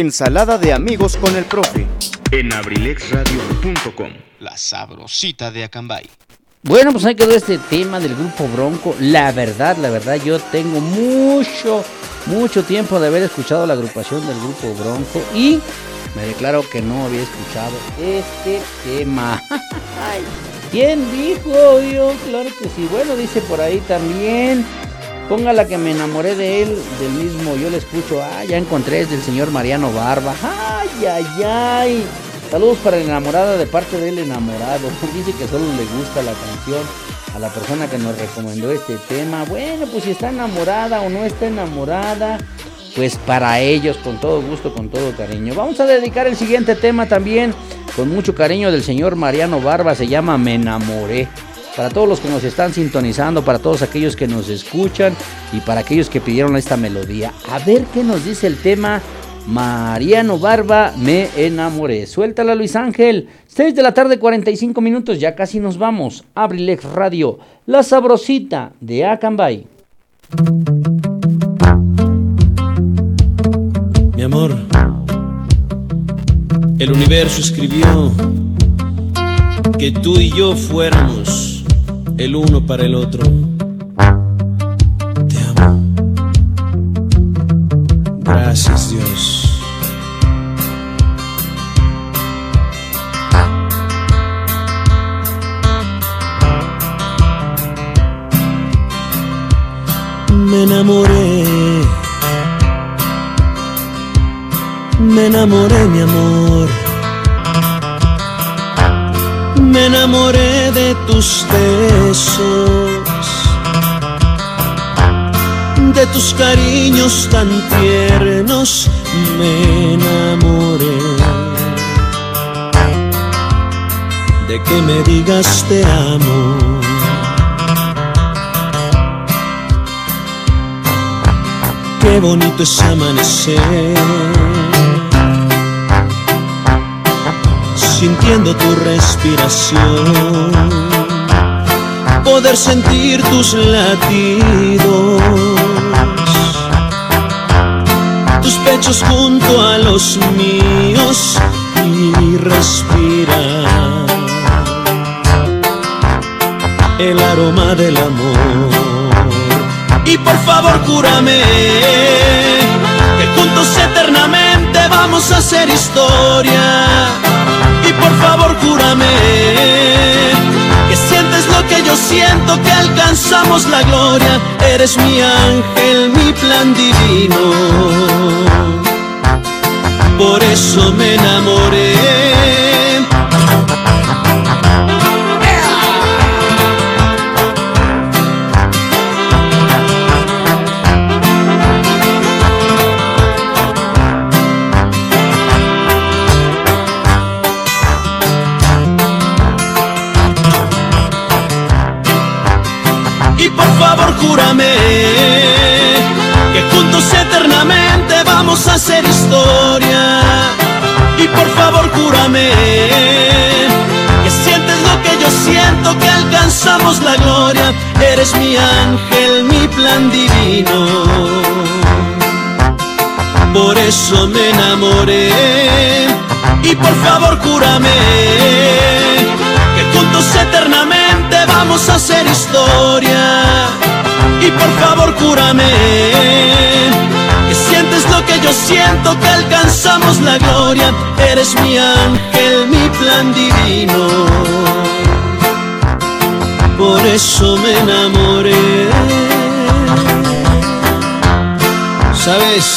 Ensalada de amigos con el profe. En abrilexradio.com, la sabrosita de Acambay. Bueno, pues ahí quedó este tema del grupo Bronco. La verdad, la verdad, yo tengo mucho, mucho tiempo de haber escuchado la agrupación del grupo Bronco y me declaro que no había escuchado este tema. *laughs* ¿Quién dijo yo? Claro que sí. Bueno, dice por ahí también. Póngala que me enamoré de él, del mismo. Yo le escucho. Ah, ya encontré, es del señor Mariano Barba. Ay, ay, ay. Saludos para la enamorada de parte del enamorado. *laughs* Dice que solo le gusta la canción a la persona que nos recomendó este tema. Bueno, pues si está enamorada o no está enamorada, pues para ellos, con todo gusto, con todo cariño. Vamos a dedicar el siguiente tema también con mucho cariño del señor Mariano Barba. Se llama Me enamoré. Para todos los que nos están sintonizando, para todos aquellos que nos escuchan y para aquellos que pidieron esta melodía. A ver qué nos dice el tema Mariano Barba, me enamoré. Suéltala Luis Ángel. 6 de la tarde, 45 minutos, ya casi nos vamos. Abrilex Radio, la sabrosita de Acambay. Mi amor, el universo escribió que tú y yo fuéramos el uno para el otro. Te amo. Gracias Dios. Me enamoré. Me enamoré, mi amor. Me enamoré de tus besos, de tus cariños tan tiernos. Me enamoré de que me digas te amo. Qué bonito es amanecer. Sintiendo tu respiración, poder sentir tus latidos, tus pechos junto a los míos y respirar. El aroma del amor. Y por favor cúrame que juntos eternamente vamos a hacer historia por favor júrame que sientes lo que yo siento, que alcanzamos la gloria. Eres mi ángel, mi plan divino. Por eso me enamoré. Júrame que sientes lo que yo siento, que alcanzamos la gloria. Eres mi ángel, mi plan divino. Por eso me enamoré. Y por favor júrame que juntos eternamente vamos a hacer historia. Y por favor, sientes que yo siento que alcanzamos la gloria. Eres mi ángel, mi plan divino. Por eso me enamoré. Sabes,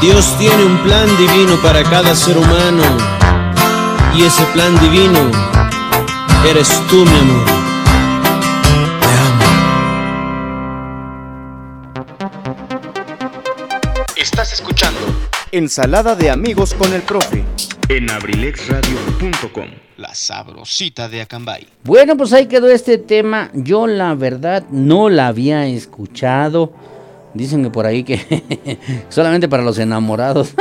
Dios tiene un plan divino para cada ser humano. Y ese plan divino eres tú, mi amor. Ensalada de amigos con el profe. En abrilexradio.com, la sabrosita de Acambay. Bueno, pues ahí quedó este tema. Yo la verdad no la había escuchado. Dicen que por ahí que *laughs* solamente para los enamorados.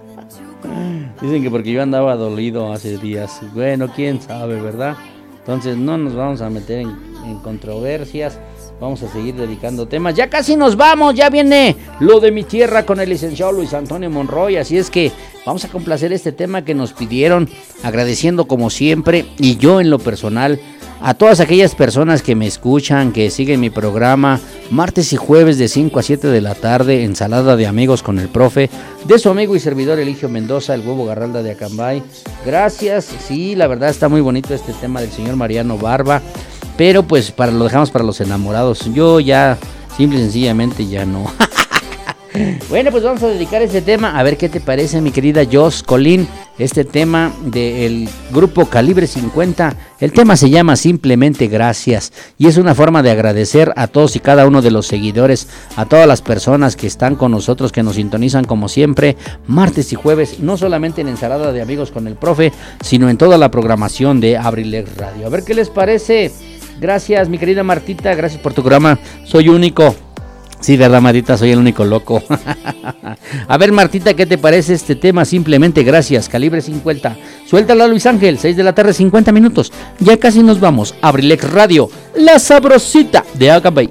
*laughs* Dicen que porque yo andaba dolido hace días. Bueno, quién sabe, ¿verdad? Entonces no nos vamos a meter en, en controversias. Vamos a seguir dedicando temas. Ya casi nos vamos, ya viene lo de mi tierra con el licenciado Luis Antonio Monroy. Así es que vamos a complacer este tema que nos pidieron, agradeciendo como siempre y yo en lo personal a todas aquellas personas que me escuchan, que siguen mi programa martes y jueves de 5 a 7 de la tarde, ensalada de amigos con el profe, de su amigo y servidor Eligio Mendoza, el huevo Garralda de Acambay. Gracias, sí, la verdad está muy bonito este tema del señor Mariano Barba. Pero pues para lo dejamos para los enamorados. Yo ya simple y sencillamente ya no. *laughs* bueno, pues vamos a dedicar este tema. A ver qué te parece, mi querida Joss Colín. Este tema del grupo Calibre 50. El tema se llama Simplemente Gracias. Y es una forma de agradecer a todos y cada uno de los seguidores, a todas las personas que están con nosotros, que nos sintonizan como siempre, martes y jueves, no solamente en Ensalada de Amigos con el Profe, sino en toda la programación de Abrilex Radio. A ver qué les parece. Gracias, mi querida Martita. Gracias por tu programa. Soy único. Sí, verdad, Martita, soy el único loco. *laughs* A ver, Martita, ¿qué te parece este tema? Simplemente gracias. Calibre 50. Suéltala, Luis Ángel. 6 de la tarde, 50 minutos. Ya casi nos vamos. Abrilex Radio. La sabrosita de Acabay.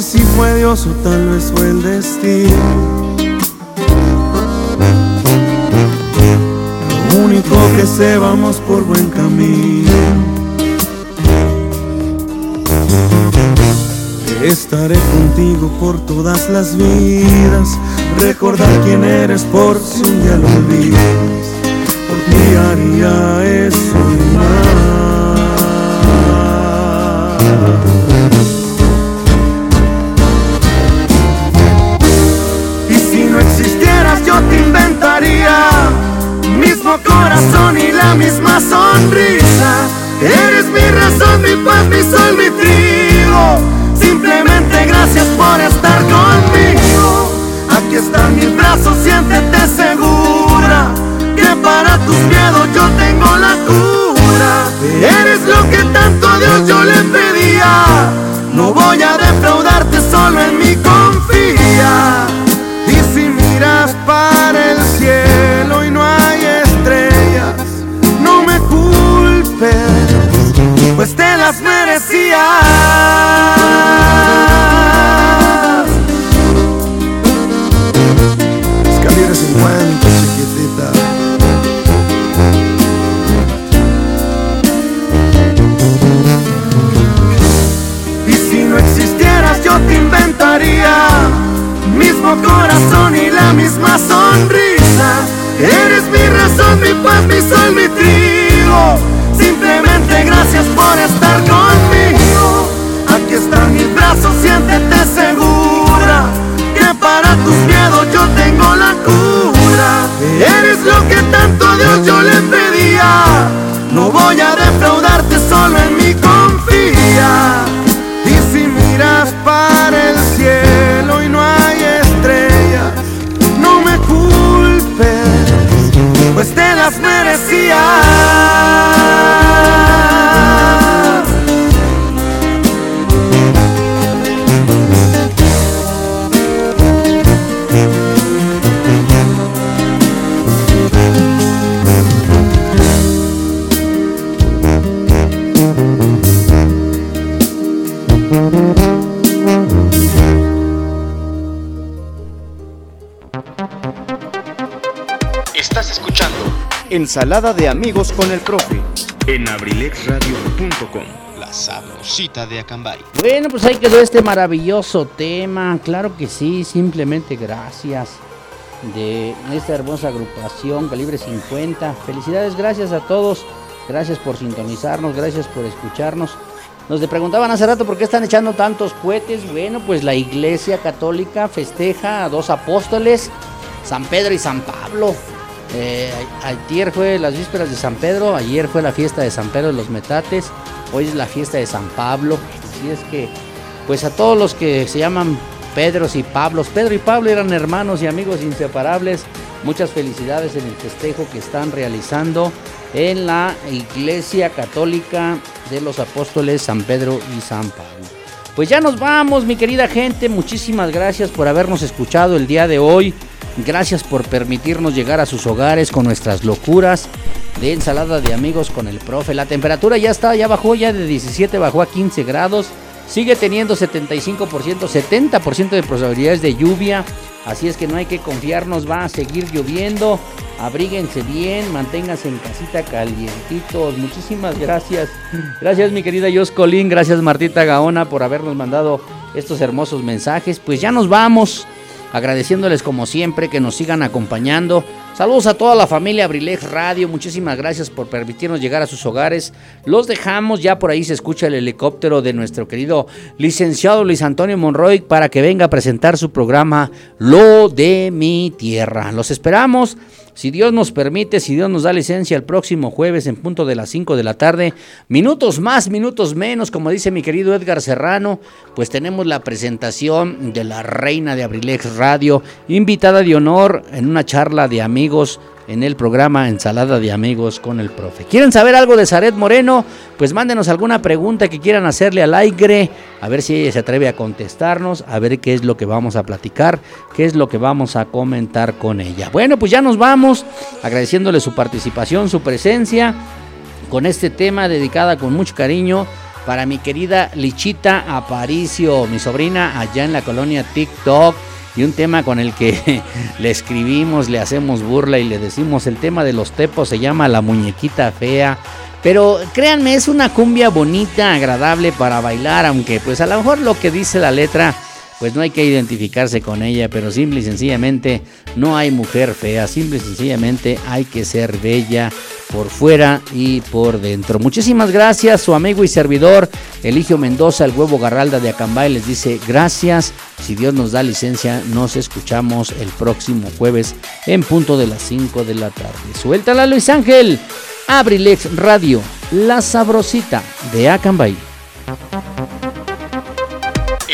Sé si fue Dios o tal vez fue el destino. Lo único que sé, vamos por buen camino. Estaré contigo por todas las vidas. Recordar quién eres por si un día lo olvidas. Por ti haría eso Mismo corazón y la misma sonrisa. Eres mi razón, mi paz, mi sol, mi trigo. Simplemente gracias por estar conmigo. Aquí están mis brazos, siéntete segura. Que para tus miedos yo tengo la cura. Eres lo que tanto a Dios yo le pedía. No voy a defraudarte, solo en mí confía. Y si miras para el 50, chiquitita. Y si no existieras, yo te inventaría. Mismo corazón y la misma sonrisa. Eres mi razón, mi paz, mi sol, mi trigo. Simplemente gracias por estar conmigo. Aquí están mis brazos, siéntete segura. este día. No voy a defraudarte, solo en mí confía. Y si miras para el cielo y no hay estrellas, no me culpes, pues te las merecías. Ensalada de amigos con el profe En abrilexradio.com, la sabrosita de Acambay. Bueno, pues ahí quedó este maravilloso tema. Claro que sí, simplemente gracias de esta hermosa agrupación Calibre 50. Felicidades, gracias a todos. Gracias por sintonizarnos, gracias por escucharnos. Nos le preguntaban hace rato por qué están echando tantos cohetes. Bueno, pues la Iglesia Católica festeja a dos apóstoles, San Pedro y San Pablo. Eh, ayer fue las vísperas de San Pedro, ayer fue la fiesta de San Pedro de los Metates, hoy es la fiesta de San Pablo. Así es que, pues a todos los que se llaman Pedros y Pablos, Pedro y Pablo eran hermanos y amigos inseparables. Muchas felicidades en el festejo que están realizando en la Iglesia Católica de los Apóstoles San Pedro y San Pablo. Pues ya nos vamos, mi querida gente. Muchísimas gracias por habernos escuchado el día de hoy. Gracias por permitirnos llegar a sus hogares con nuestras locuras de ensalada de amigos con el profe. La temperatura ya está, ya bajó, ya de 17 bajó a 15 grados. Sigue teniendo 75%, 70% de probabilidades de lluvia. Así es que no hay que confiarnos, va a seguir lloviendo. Abríguense bien, manténganse en casita calientitos. Muchísimas gracias. Gracias mi querida Colín, gracias Martita Gaona por habernos mandado estos hermosos mensajes. Pues ya nos vamos agradeciéndoles como siempre que nos sigan acompañando. Saludos a toda la familia Abrilex Radio, muchísimas gracias por permitirnos llegar a sus hogares. Los dejamos, ya por ahí se escucha el helicóptero de nuestro querido licenciado Luis Antonio Monroy para que venga a presentar su programa Lo de mi tierra. Los esperamos. Si Dios nos permite, si Dios nos da licencia el próximo jueves en punto de las 5 de la tarde, minutos más, minutos menos, como dice mi querido Edgar Serrano, pues tenemos la presentación de la reina de Abrilex Radio, invitada de honor en una charla de amigos en el programa Ensalada de Amigos con el Profe. ¿Quieren saber algo de Zaret Moreno? Pues mándenos alguna pregunta que quieran hacerle al aire, a ver si ella se atreve a contestarnos, a ver qué es lo que vamos a platicar, qué es lo que vamos a comentar con ella. Bueno, pues ya nos vamos, agradeciéndole su participación, su presencia, con este tema dedicada con mucho cariño para mi querida Lichita Aparicio, mi sobrina allá en la colonia TikTok y un tema con el que *laughs* le escribimos, le hacemos burla y le decimos el tema de los tepos se llama La muñequita fea. Pero créanme, es una cumbia bonita, agradable para bailar, aunque pues a lo mejor lo que dice la letra pues no hay que identificarse con ella, pero simple y sencillamente no hay mujer fea, simple y sencillamente hay que ser bella por fuera y por dentro. Muchísimas gracias, su amigo y servidor Eligio Mendoza, el huevo Garralda de Acambay, les dice gracias. Si Dios nos da licencia, nos escuchamos el próximo jueves en punto de las 5 de la tarde. Suéltala Luis Ángel, Abrilex Radio, la sabrosita de Acambay.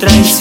traição.